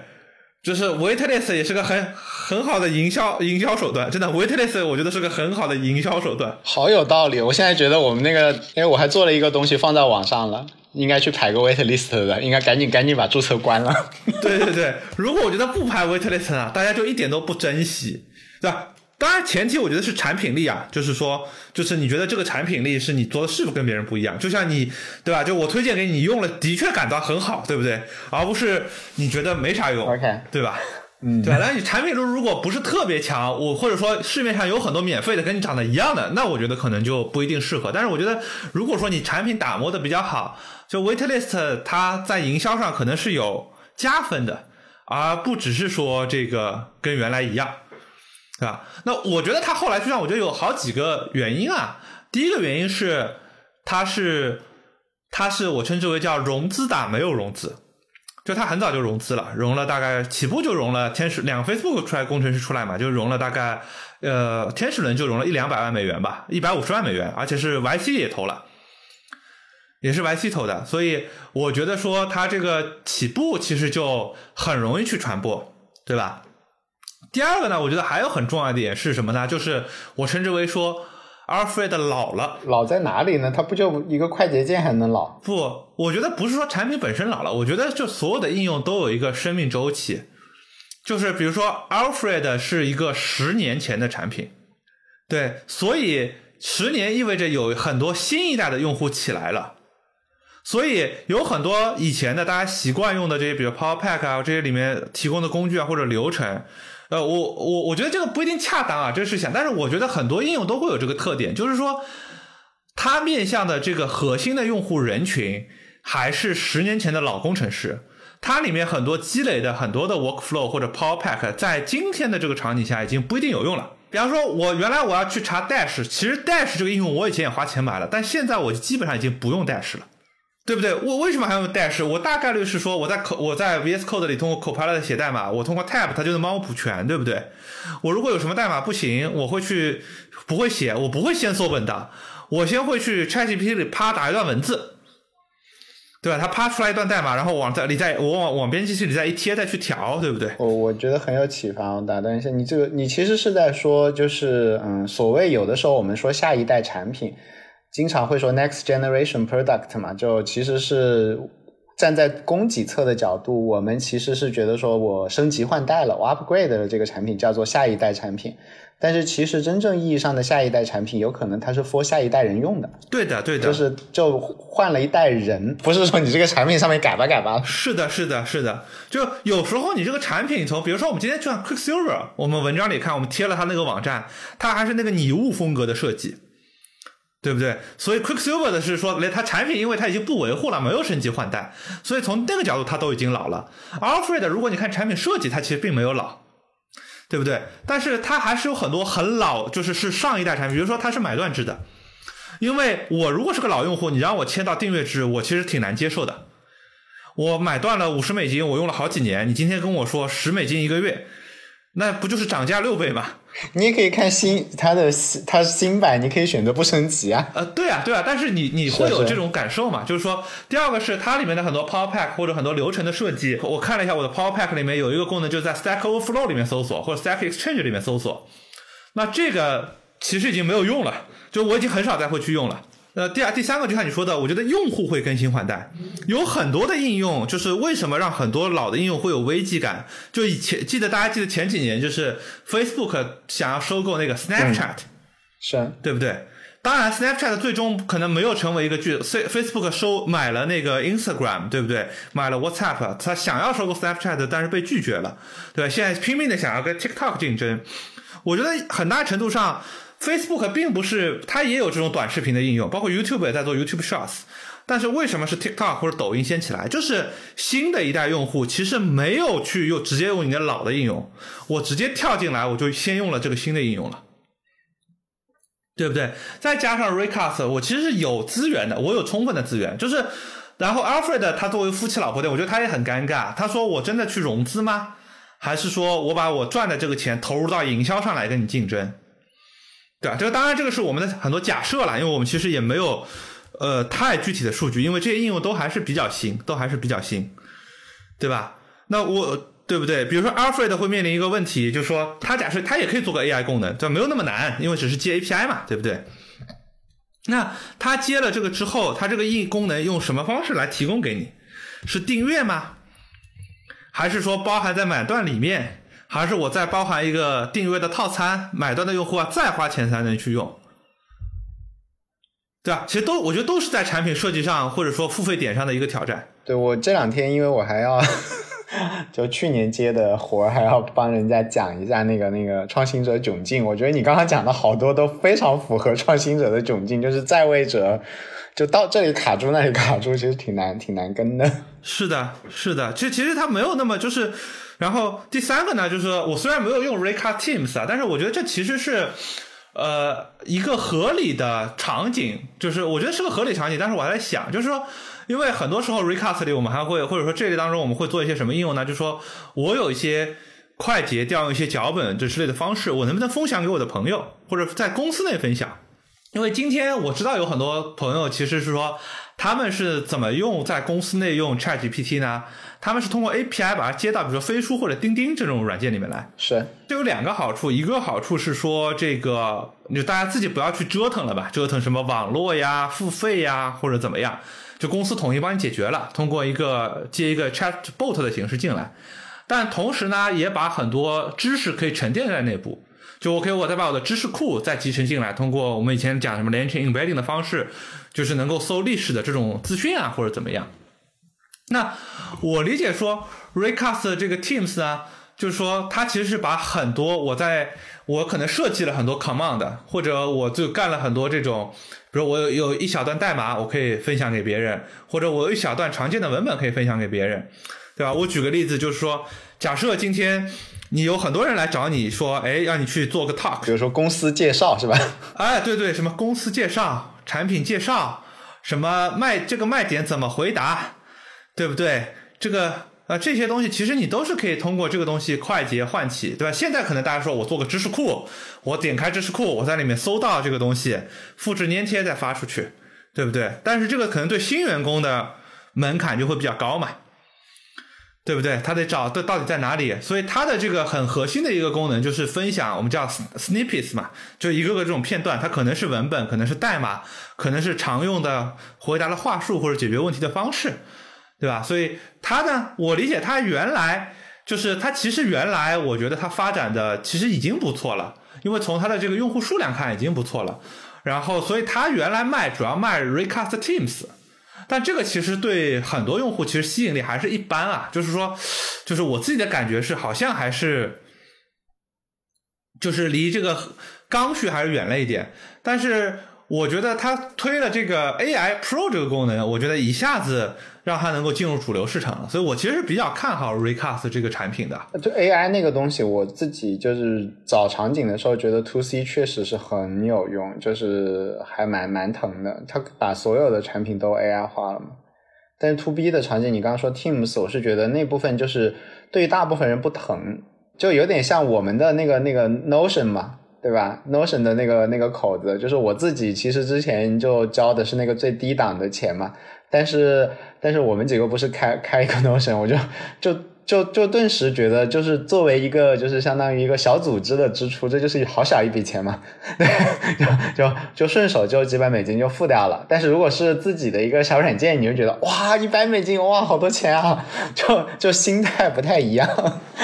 就是 waitlist 也是个很很好的营销营销手段，真的 waitlist 我觉得是个很好的营销手段。
好有道理，我现在觉得我们那个，因为我还做了一个东西放在网上了，应该去排个 waitlist 的，应该赶紧赶紧把注册关了。
对对对，如果我觉得不排 waitlist 啊，大家就一点都不珍惜，对吧？当然前提我觉得是产品力啊，就是说，就是你觉得这个产品力是你做的是不是跟别人不一样？就像你，对吧？就我推荐给你用了，的确感到很好，对不对？而不是你觉得没啥用
，OK，
对吧？
嗯，
对吧？但你产品力如果不是特别强，我或者说市面上有很多免费的跟你长得一样的，那我觉得可能就不一定适合。但是我觉得，如果说你产品打磨的比较好，就 waitlist 它在营销上可能是有加分的，而不只是说这个跟原来一样。对吧？那我觉得他后来实际上，我觉得有好几个原因啊。第一个原因是，他是，他是我称之为叫融资党没有融资，就他很早就融资了，融了大概起步就融了天使两个 Facebook 出来工程师出来嘛，就融了大概呃天使轮就融了一两百万美元吧，一百五十万美元，而且是 YC 也投了，也是 YC 投的，所以我觉得说他这个起步其实就很容易去传播，对吧？第二个呢，我觉得还有很重要的点是什么呢？就是我称之为说，Alfred 老了，
老在哪里呢？它不就一个快捷键还能老？
不，我觉得不是说产品本身老了，我觉得就所有的应用都有一个生命周期。就是比如说，Alfred 是一个十年前的产品，对，所以十年意味着有很多新一代的用户起来了，所以有很多以前的大家习惯用的这些，比如 Power Pack 啊这些里面提供的工具啊或者流程。呃，我我我觉得这个不一定恰当啊，这是想，但是我觉得很多应用都会有这个特点，就是说，它面向的这个核心的用户人群还是十年前的老工程师，它里面很多积累的很多的 workflow 或者 Power Pack，在今天的这个场景下已经不一定有用了。比方说，我原来我要去查 Dash，其实 Dash 这个应用我以前也花钱买了，但现在我基本上已经不用 Dash 了。对不对？我为什么还用 Dash？我大概率是说，我在口我在 VS Code 里通过 Copilot 写代码，我通过 Tab 它就能帮我补全，对不对？我如果有什么代码不行，我会去不会写，我不会先缩本的，我先会去 ChatGPT 里啪打一段文字，对吧？它啪出来一段代码，然后往在你再我往往编辑器里再一贴，再去调，对不对？
我我觉得很有启发。我打断一下，你这个你其实是在说，就是嗯，所谓有的时候我们说下一代产品。经常会说 next generation product 嘛，就其实是站在供给侧的角度，我们其实是觉得说我升级换代了，我 upgrade 的这个产品叫做下一代产品。但是其实真正意义上的下一代产品，有可能它是 for 下一代人用的。
对的，对的，
就是就换了一代人，不是说你这个产品上面改吧改吧。
是的，是的，是的。就有时候你这个产品从，比如说我们今天去看 Quicksilver，我们文章里看，我们贴了它那个网站，它还是那个拟物风格的设计。对不对？所以 Quicksilver 的是说，连它产品，因为它已经不维护了，没有升级换代，所以从那个角度，它都已经老了。Alfred，如果你看产品设计，它其实并没有老，对不对？但是它还是有很多很老，就是是上一代产品，比如说它是买断制的。因为我如果是个老用户，你让我签到订阅制，我其实挺难接受的。我买断了五十美金，我用了好几年，你今天跟我说十美金一个月，那不就是涨价六倍吗？
你也可以看新它的它新版，你可以选择不升级啊。
呃，对啊，对啊，但是你你会有这种感受嘛？就是说，第二个是它里面的很多 Power Pack 或者很多流程的设计，我看了一下我的 Power Pack 里面有一个功能，就是在 Stack Overflow 里面搜索或者 Stack Exchange 里面搜索，那这个其实已经没有用了，就我已经很少再会去用了。呃，第二、第三个就像你说的，我觉得用户会更新换代，有很多的应用，就是为什么让很多老的应用会有危机感？就以前记得大家记得前几年，就是 Facebook 想要收购那个 Snapchat，
是，
对不对？当然，Snapchat 最终可能没有成为一个巨，Facebook 收买了那个 Instagram，对不对？买了 WhatsApp，他想要收购 Snapchat，但是被拒绝了，对现在拼命的想要跟 TikTok 竞争，我觉得很大程度上。Facebook 并不是，它也有这种短视频的应用，包括 YouTube 也在做 YouTube Shorts，但是为什么是 TikTok 或者抖音先起来？就是新的一代用户其实没有去用直接用你的老的应用，我直接跳进来，我就先用了这个新的应用了。对不对？再加上 Recast，我其实是有资源的，我有充分的资源。就是，然后 Alfred 他作为夫妻老婆店，我觉得他也很尴尬。他说：“我真的去融资吗？还是说我把我赚的这个钱投入到营销上来跟你竞争？”对吧？这个当然，这个是我们的很多假设了，因为我们其实也没有呃太具体的数据，因为这些应用都还是比较新，都还是比较新，对吧？那我。对不对？比如说，Alfred 会面临一个问题，就是说，他假设他也可以做个 AI 功能，对没有那么难，因为只是接 API 嘛，对不对？那他接了这个之后，他这个应功能用什么方式来提供给你？是订阅吗？还是说包含在买断里面？还是我再包含一个订阅的套餐，买断的用户啊再花钱才能去用？对吧？其实都我觉得都是在产品设计上或者说付费点上的一个挑战。
对我这两天，因为我还要。就去年接的活还要帮人家讲一下那个那个创新者窘境。我觉得你刚刚讲的好多都非常符合创新者的窘境，就是在位者就到这里卡住那里卡住，其实挺难挺难跟的。
是的，是的，其实其实他没有那么就是。然后第三个呢，就是我虽然没有用 Recast Teams 啊，但是我觉得这其实是呃一个合理的场景，就是我觉得是个合理场景。但是我还在想，就是说。因为很多时候，Recast 里我们还会，或者说这类当中我们会做一些什么应用呢？就是说我有一些快捷调用一些脚本这之类的方式，我能不能分享给我的朋友，或者在公司内分享？因为今天我知道有很多朋友其实是说，他们是怎么用在公司内用 ChatGPT 呢？他们是通过 API 把它接到比如说飞书或者钉钉这种软件里面来。
是，
这有两个好处，一个好处是说这个就大家自己不要去折腾了吧，折腾什么网络呀、付费呀或者怎么样。就公司统一帮你解决了，通过一个接一个 chatbot 的形式进来，但同时呢，也把很多知识可以沉淀在内部。就 OK，我再把我的知识库再集成进来，通过我们以前讲什么连 chain embedding 的方式，就是能够搜历史的这种资讯啊，或者怎么样。那我理解说 recast 这个 teams 呢，就是说它其实是把很多我在我可能设计了很多 command，或者我就干了很多这种。比如我有有一小段代码，我可以分享给别人，或者我有一小段常见的文本可以分享给别人，对吧？我举个例子，就是说，假设今天你有很多人来找你说，哎，让你去做个 talk，
比如说公司介绍是吧？
哎，对对，什么公司介绍、产品介绍，什么卖这个卖点怎么回答，对不对？这个。啊，这些东西其实你都是可以通过这个东西快捷唤起，对吧？现在可能大家说我做个知识库，我点开知识库，我在里面搜到这个东西，复制粘贴再发出去，对不对？但是这个可能对新员工的门槛就会比较高嘛，对不对？他得找到到底在哪里，所以它的这个很核心的一个功能就是分享，我们叫 snippets 嘛，就一个个这种片段，它可能是文本，可能是代码，可能是常用的回答的话术或者解决问题的方式。对吧？所以它呢，我理解它原来就是它其实原来我觉得它发展的其实已经不错了，因为从它的这个用户数量看已经不错了。然后，所以它原来卖主要卖 Recast Teams，但这个其实对很多用户其实吸引力还是一般啊。就是说，就是我自己的感觉是好像还是就是离这个刚需还是远了一点。但是我觉得它推了这个 AI Pro 这个功能，我觉得一下子。让它能够进入主流市场，所以我其实是比较看好 Recast 这个产品的。
就 AI 那个东西，我自己就是找场景的时候，觉得 To C 确实是很有用，就是还蛮蛮疼的。它把所有的产品都 AI 化了嘛。但是 To B 的场景，你刚刚说 Teams，我是觉得那部分就是对大部分人不疼，就有点像我们的那个那个 Notion 嘛，对吧？Notion 的那个那个口子，就是我自己其实之前就交的是那个最低档的钱嘛。但是，但是我们几个不是开开一个 Notion，我就就就就顿时觉得，就是作为一个就是相当于一个小组织的支出，这就是好小一笔钱嘛，对，就就就顺手就几百美金就付掉了。但是如果是自己的一个小软件，你就觉得哇，一百美金哇，好多钱啊，就就心态不太一样。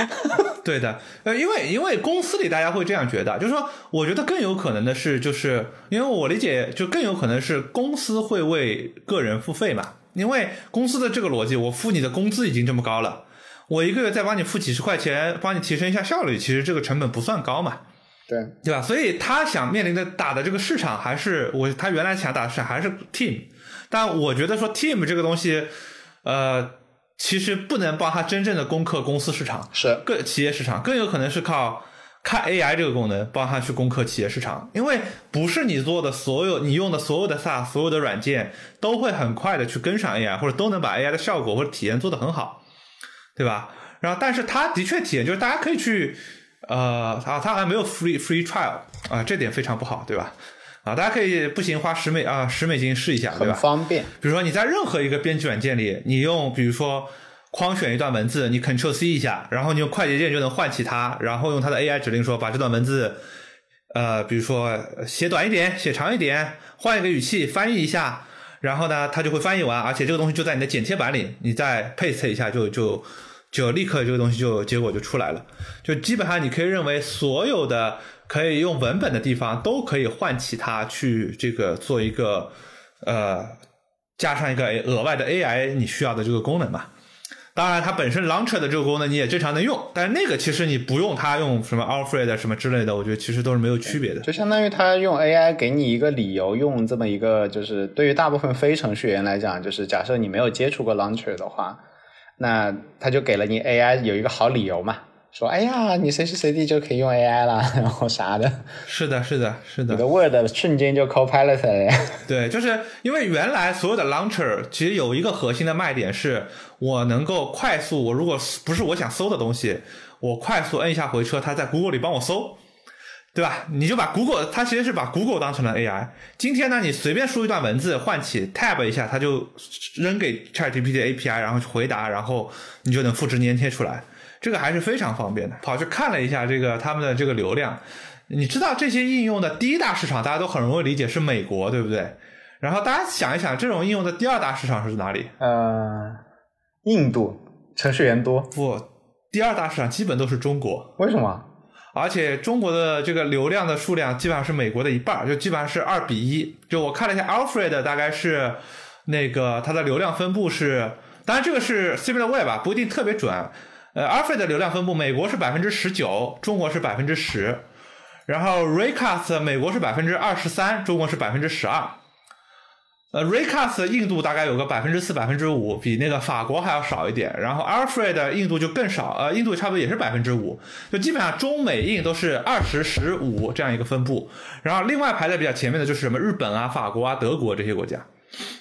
对的，呃，因为因为公司里大家会这样觉得，就是说，我觉得更有可能的是，就是因为我理解，就更有可能是公司会为个人付费嘛，因为公司的这个逻辑，我付你的工资已经这么高了，我一个月再帮你付几十块钱，帮你提升一下效率，其实这个成本不算高嘛，
对
对吧？所以他想面临的打的这个市场还是我他原来想打的市场还是 Team，但我觉得说 Team 这个东西，呃。其实不能帮他真正的攻克公司市场，
是
更企业市场，更有可能是靠看 AI 这个功能，帮他去攻克企业市场，因为不是你做的所有、你用的所有的 SaaS、所有的软件都会很快的去跟上 AI，或者都能把 AI 的效果或者体验做得很好，对吧？然后，但是它的确体验就是大家可以去，呃，啊，它还没有 free free trial 啊，这点非常不好，对吧？啊，大家可以不行花十美啊十美金试一下，对吧？
很方便。
比如说你在任何一个编辑软件里，你用比如说框选一段文字，你 Ctrl C 一下，然后你用快捷键就能唤起它，然后用它的 AI 指令说把这段文字，呃，比如说写短一点，写长一点，换一个语气翻译一下，然后呢，它就会翻译完，而且这个东西就在你的剪贴板里，你再 paste 一下就就就立刻这个东西就结果就出来了，就基本上你可以认为所有的。可以用文本的地方都可以唤起它去这个做一个呃加上一个额外的 AI 你需要的这个功能嘛。当然，它本身 Launcher 的这个功能你也正常能用，但是那个其实你不用它用什么 Alfred 什么之类的，我觉得其实都是没有区别的。
就相当于它用 AI 给你一个理由用这么一个，就是对于大部分非程序员来讲，就是假设你没有接触过 Launcher 的话，那它就给了你 AI 有一个好理由嘛。说哎呀，你随时随地就可以用 AI 了，然后啥的。
是的，是的，是的。
你的 Word 瞬间就 Copilot 了。
对，就是因为原来所有的 Launcher 其实有一个核心的卖点，是我能够快速，我如果不是我想搜的东西，我快速摁一下回车，它在 Google 里帮我搜，对吧？你就把 Google，它其实是把 Google 当成了 AI。今天呢，你随便输一段文字，唤起 Tab 一下，它就扔给 ChatGPT API，然后去回答，然后你就能复制粘贴出来。这个还是非常方便的。跑去看了一下这个他们的这个流量，你知道这些应用的第一大市场，大家都很容易理解是美国，对不对？然后大家想一想，这种应用的第二大市场是哪里？
呃，印度，程序员多。
不，第二大市场基本都是中国。
为什么？
而且中国的这个流量的数量基本上是美国的一半，就基本上是二比一。就我看了一下，Alfred 大概是那个它的流量分布是，当然这个是 SimilarWeb 吧，不一定特别准。呃，Alfred 的流量分布，美国是百分之十九，中国是百分之十，然后 Raycast 美国是百分之二十三，中国是百分之十二。呃，Raycast 印度大概有个百分之四、百分之五，比那个法国还要少一点。然后 Alfred 印度就更少，呃，印度差不多也是百分之五，就基本上中美印都是二十、十五这样一个分布。然后另外排在比较前面的就是什么日本啊、法国啊、德国这些国家。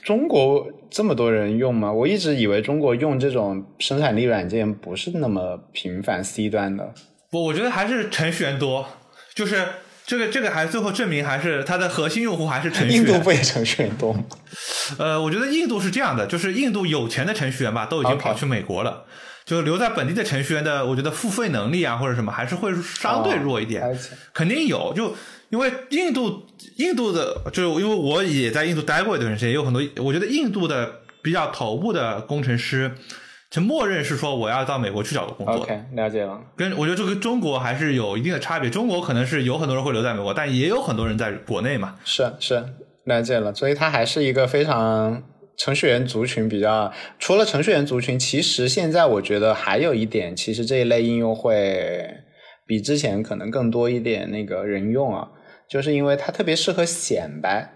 中国这么多人用吗？我一直以为中国用这种生产力软件不是那么频繁，C 端的。
不，我觉得还是程序员多，就是这个这个还最后证明还是它的核心用户还是程序员。
印度不也程序员多吗？
呃，我觉得印度是这样的，就是印度有钱的程序员吧，都已经跑去美国了，就留在本地的程序员的，我觉得付费能力啊或者什么还是会相对弱一点，肯定有就。因为印度，印度的，就是因为我也在印度待过一段时间，有很多，我觉得印度的比较头部的工程师，就默认是说我要到美国去找个工作。
OK，了解了。
跟我觉得这跟中国还是有一定的差别。中国可能是有很多人会留在美国，但也有很多人在国内嘛。
是是，了解了。所以它还是一个非常程序员族群比较。除了程序员族群，其实现在我觉得还有一点，其实这一类应用会比之前可能更多一点那个人用啊。就是因为它特别适合显摆，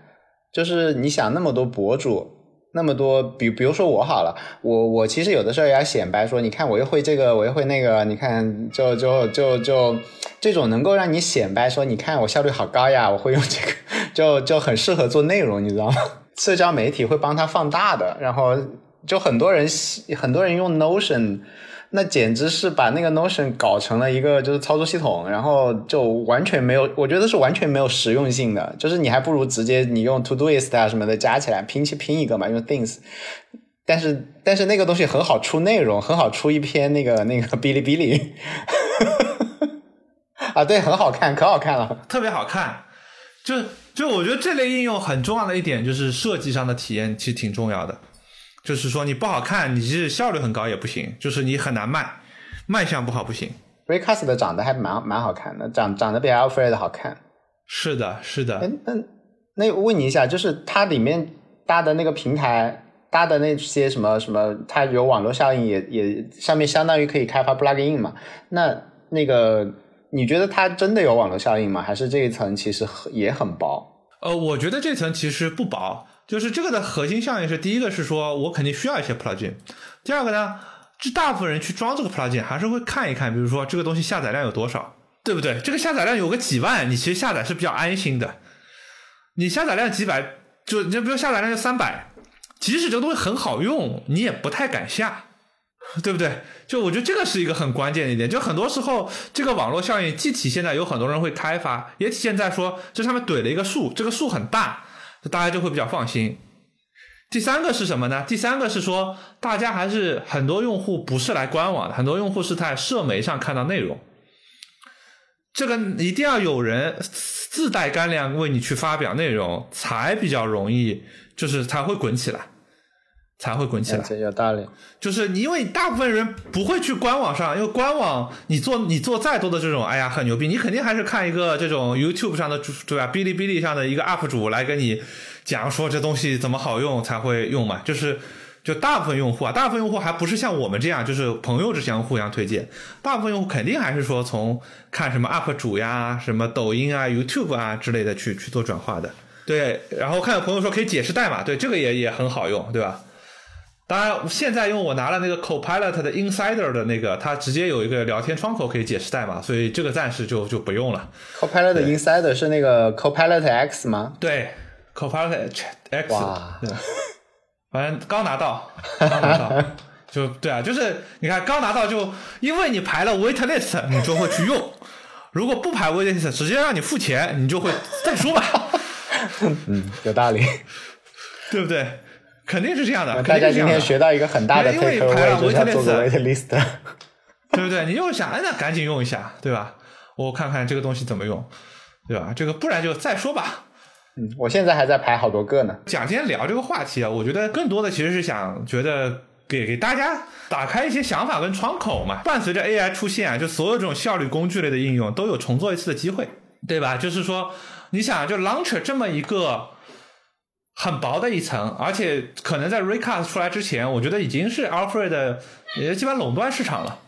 就是你想那么多博主，那么多，比比如说我好了，我我其实有的时候也要显摆说，你看我又会这个，我又会那个，你看就就就就这种能够让你显摆说，你看我效率好高呀，我会用这个，就就很适合做内容，你知道吗？社交媒体会帮他放大的，然后就很多人很多人用 Notion。那简直是把那个 Notion 搞成了一个就是操作系统，然后就完全没有，我觉得是完全没有实用性的。就是你还不如直接你用 Todoist 啊什么的加起来拼起拼一个嘛，用 Things。但是但是那个东西很好出内容，很好出一篇那个那个哔哩哔哩。啊，对，很好看，可好看了，
特别好看。就就我觉得这类应用很重要的一点就是设计上的体验其实挺重要的。就是说你不好看，你是效率很高也不行，就是你很难卖，卖相不好不行。
Recast 的长得还蛮蛮好看的，长长得比 Alfred 好看。
是的，是的。
哎，那那问你一下，就是它里面搭的那个平台搭的那些什么什么，它有网络效应，也也上面相当于可以开发 plugin 嘛？那那个你觉得它真的有网络效应吗？还是这一层其实也很薄？
呃，我觉得这层其实不薄。就是这个的核心效应是，第一个是说我肯定需要一些 plugin，第二个呢，这大部分人去装这个 plugin 还是会看一看，比如说这个东西下载量有多少，对不对？这个下载量有个几万，你其实下载是比较安心的。你下载量几百，就你比如下载量就三百，即使这个东西很好用，你也不太敢下，对不对？就我觉得这个是一个很关键的一点。就很多时候，这个网络效应既体现在有很多人会开发，也体现在说这上面怼了一个数，这个数很大，大家就会比较放心。第三个是什么呢？第三个是说，大家还是很多用户不是来官网的，很多用户是在社媒上看到内容。这个一定要有人自带干粮为你去发表内容，才比较容易，就是才会滚起来，才会滚起来。
这有道理。
就是你因为大部分人不会去官网上，因为官网你做你做再多的这种，哎呀很牛逼，你肯定还是看一个这种 YouTube 上的对吧？哔哩哔哩上的一个 UP 主来跟你讲说这东西怎么好用才会用嘛，就是。就大部分用户啊，大部分用户还不是像我们这样，就是朋友之间互相推荐。大部分用户肯定还是说从看什么 UP 主呀、什么抖音啊、YouTube 啊之类的去去做转化的。对，然后看有朋友说可以解释代码，对，这个也也很好用，对吧？当然，现在因为我拿了那个 Copilot 的 Insider 的那个，它直接有一个聊天窗口可以解释代码，所以这个暂时就就不用了。
Copilot Insider 是那个 Copilot X 吗？
对，Copilot X。哇。反正刚拿到，刚拿到，就对啊，就是你看刚拿到就，因为你排了 wait list，你就会去用；如果不排 wait list，直接让你付钱，你就会再说吧。
嗯，有道理，
对不对？肯定是这样的。
大家今天学到一个很大的 take away，就是要做个 wait list，
对不对？你又想，哎，那赶紧用一下，对吧？我看看这个东西怎么用，对吧？这个不然就再说吧。
嗯，我现在还在排好多个呢。
讲今天聊这个话题啊，我觉得更多的其实是想觉得给给大家打开一些想法跟窗口嘛。伴随着 AI 出现啊，就所有这种效率工具类的应用都有重做一次的机会，对吧？就是说，你想就 Launcher 这么一个很薄的一层，而且可能在 Recast 出来之前，我觉得已经是 Alfred 也基本垄断市场了。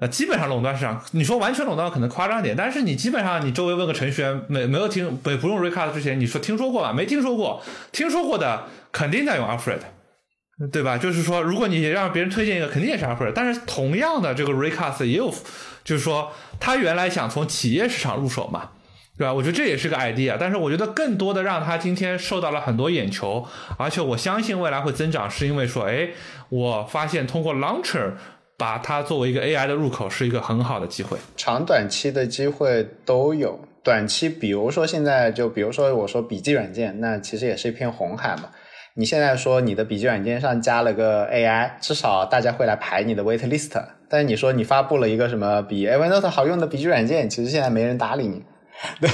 呃，基本上垄断市场，你说完全垄断可能夸张点，但是你基本上你周围问个程序员，没没有听不不用 Recast 之前，你说听说过吧？没听说过，听说过的肯定在用 Alfred，对吧？就是说，如果你让别人推荐一个，肯定也是 Alfred。但是同样的，这个 Recast 也有，就是说他原来想从企业市场入手嘛，对吧？我觉得这也是个 idea，但是我觉得更多的让他今天受到了很多眼球，而且我相信未来会增长，是因为说，哎，我发现通过 Launcher。把它作为一个 AI 的入口是一个很好的机会，
长短期的机会都有。短期，比如说现在就比如说我说笔记软件，那其实也是一片红海嘛。你现在说你的笔记软件上加了个 AI，至少大家会来排你的 wait list。但是你说你发布了一个什么比 Evernote 好用的笔记软件，其实现在没人搭理你。对，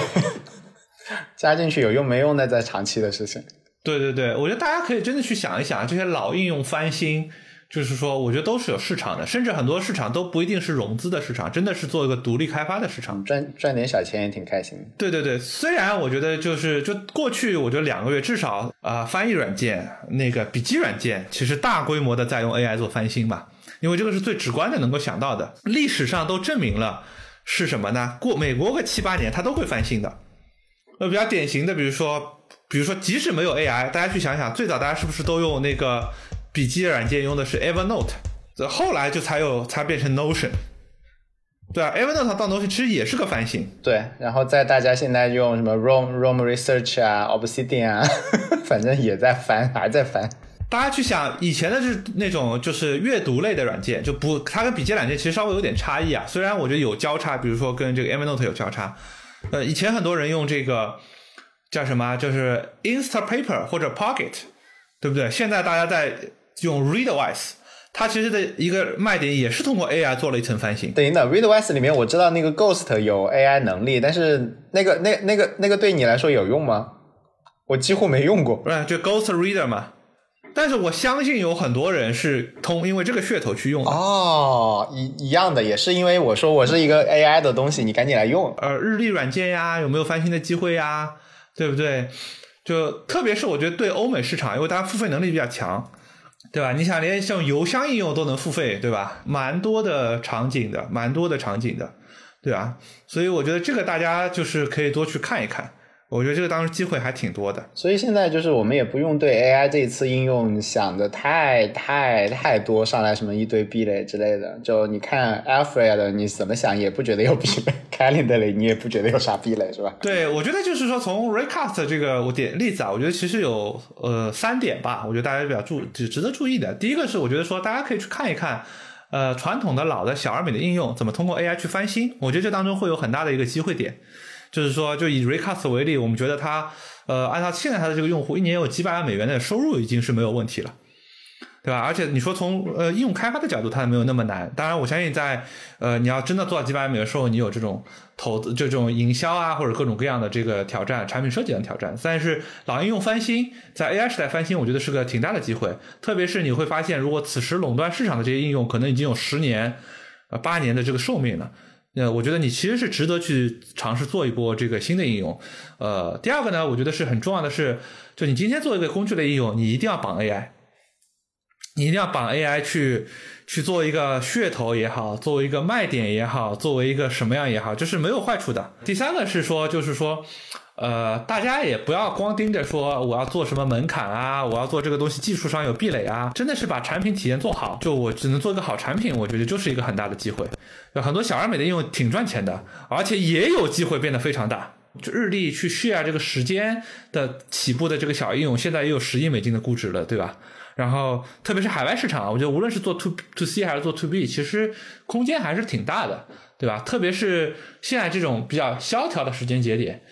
加进去有用没用那在长期的事情。
对对对，我觉得大家可以真的去想一想，这些老应用翻新。就是说，我觉得都是有市场的，甚至很多市场都不一定是融资的市场，真的是做一个独立开发的市场，
赚赚点小钱也挺开心。
对对对，虽然我觉得就是就过去，我觉得两个月至少啊，翻译软件、那个笔记软件，其实大规模的在用 AI 做翻新吧，因为这个是最直观的能够想到的。历史上都证明了是什么呢？过美国个七八年，它都会翻新的。呃，比较典型的，比如说，比如说，即使没有 AI，大家去想想，最早大家是不是都用那个？笔记软件用的是 Evernote，这后来就才有才变成 Notion，对啊，Evernote 到 Notion 其实也是个翻新。
对，然后在大家现在用什么 Roam Roam Research 啊，Obsidian 啊，反正也在翻，还在翻。
大家去想，以前的是那种就是阅读类的软件，就不它跟笔记软件其实稍微有点差异啊。虽然我觉得有交叉，比如说跟这个 Evernote 有交叉，呃，以前很多人用这个叫什么，就是 Instapaper 或者 Pocket，对不对？现在大家在用 Readwise，它其实的一个卖点也是通过 AI 做了一层翻新。
等等，Readwise 里面我知道那个 Ghost 有 AI 能力，但是那个那那个那个对你来说有用吗？我几乎没用过。
对，就 Ghost Reader 嘛。但是我相信有很多人是通因为这个噱头去用的。
哦，一一样的，也是因为我说我是一个 AI 的东西，你赶紧来用。
呃，日历软件呀，有没有翻新的机会呀？对不对？就特别是我觉得对欧美市场，因为大家付费能力比较强。对吧？你想连像邮箱应用都能付费，对吧？蛮多的场景的，蛮多的场景的，对吧？所以我觉得这个大家就是可以多去看一看，我觉得这个当时机会还挺多的。
所以现在就是我们也不用对 AI 这一次应用想的太太太多，上来什么一堆壁垒之类的。就你看 Alfred，你怎么想也不觉得有壁垒；Calendly，你也不觉得有啥壁垒，是吧？
对，我觉得就是说从 Recast 这个我点例子啊，我觉得其实有呃三点吧，我觉得大家比较注值值得注意的。第一个是我觉得说大家可以去看一看。呃，传统的老的小而美的应用怎么通过 AI 去翻新？我觉得这当中会有很大的一个机会点，就是说，就以 Recast 为例，我们觉得它，呃，按照现在它的这个用户一年有几百万美元的收入，已经是没有问题了。对吧？而且你说从呃应用开发的角度，它也没有那么难。当然，我相信在呃你要真的做到几百万美元收入，你有这种投资、这种营销啊，或者各种各样的这个挑战、产品设计的挑战。但是老应用翻新，在 AI 时代翻新，我觉得是个挺大的机会。特别是你会发现，如果此时垄断市场的这些应用可能已经有十年、呃八年的这个寿命了，那我觉得你其实是值得去尝试做一波这个新的应用。呃，第二个呢，我觉得是很重要的是，就你今天做一个工具类应用，你一定要绑 AI。你一定要绑 AI 去去做一个噱头也好，作为一个卖点也好，作为一个什么样也好，这是没有坏处的。第三个是说，就是说，呃，大家也不要光盯着说我要做什么门槛啊，我要做这个东西技术上有壁垒啊，真的是把产品体验做好。就我只能做一个好产品，我觉得就是一个很大的机会。有很多小而美的应用挺赚钱的，而且也有机会变得非常大。就日历去 share 这个时间的起步的这个小应用，现在也有十亿美金的估值了，对吧？然后，特别是海外市场啊，我觉得无论是做 to to C 还是做 to B，其实空间还是挺大的，对吧？特别是现在这种比较萧条的时间节点，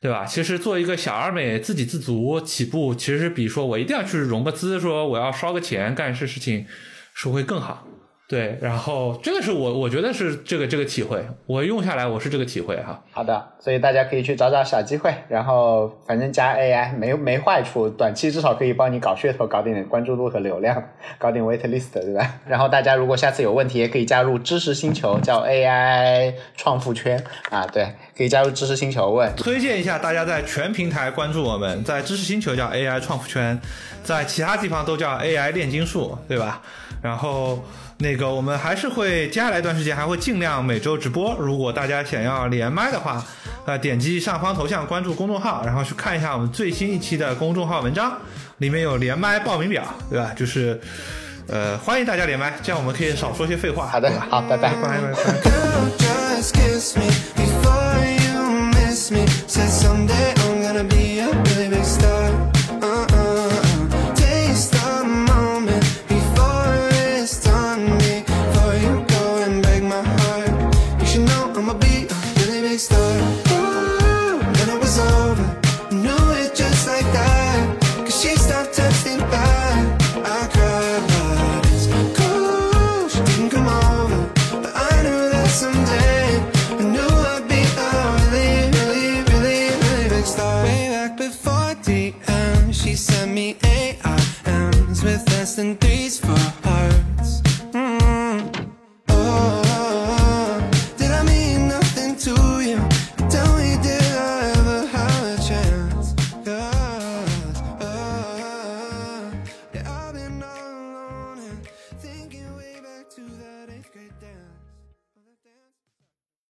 对吧？其实做一个小而美、自给自足起步，其实比说我一定要去融个资，说我要烧个钱干些事情，是会更好。对，然后这个是我我觉得是这个这个体会，我用下来我是这个体会哈。
好的，所以大家可以去找找小机会，然后反正加 AI 没没坏处，短期至少可以帮你搞噱头，搞点关注度和流量，搞点 wait list，对吧？然后大家如果下次有问题，也可以加入知识星球，叫 AI 创富圈啊，对，可以加入知识星球问。
推荐一下大家在全平台关注我们，在知识星球叫 AI 创富圈，在其他地方都叫 AI 炼金术，对吧？然后。那个，我们还是会接下来一段时间还会尽量每周直播。如果大家想要连麦的话，呃，点击上方头像关注公众号，然后去看一下我们最新一期的公众号文章，里面有连麦报名表，对吧？就是，呃，欢迎大家连麦，这样我们可以少说些废话。
好的，好，拜拜，
拜拜。listen to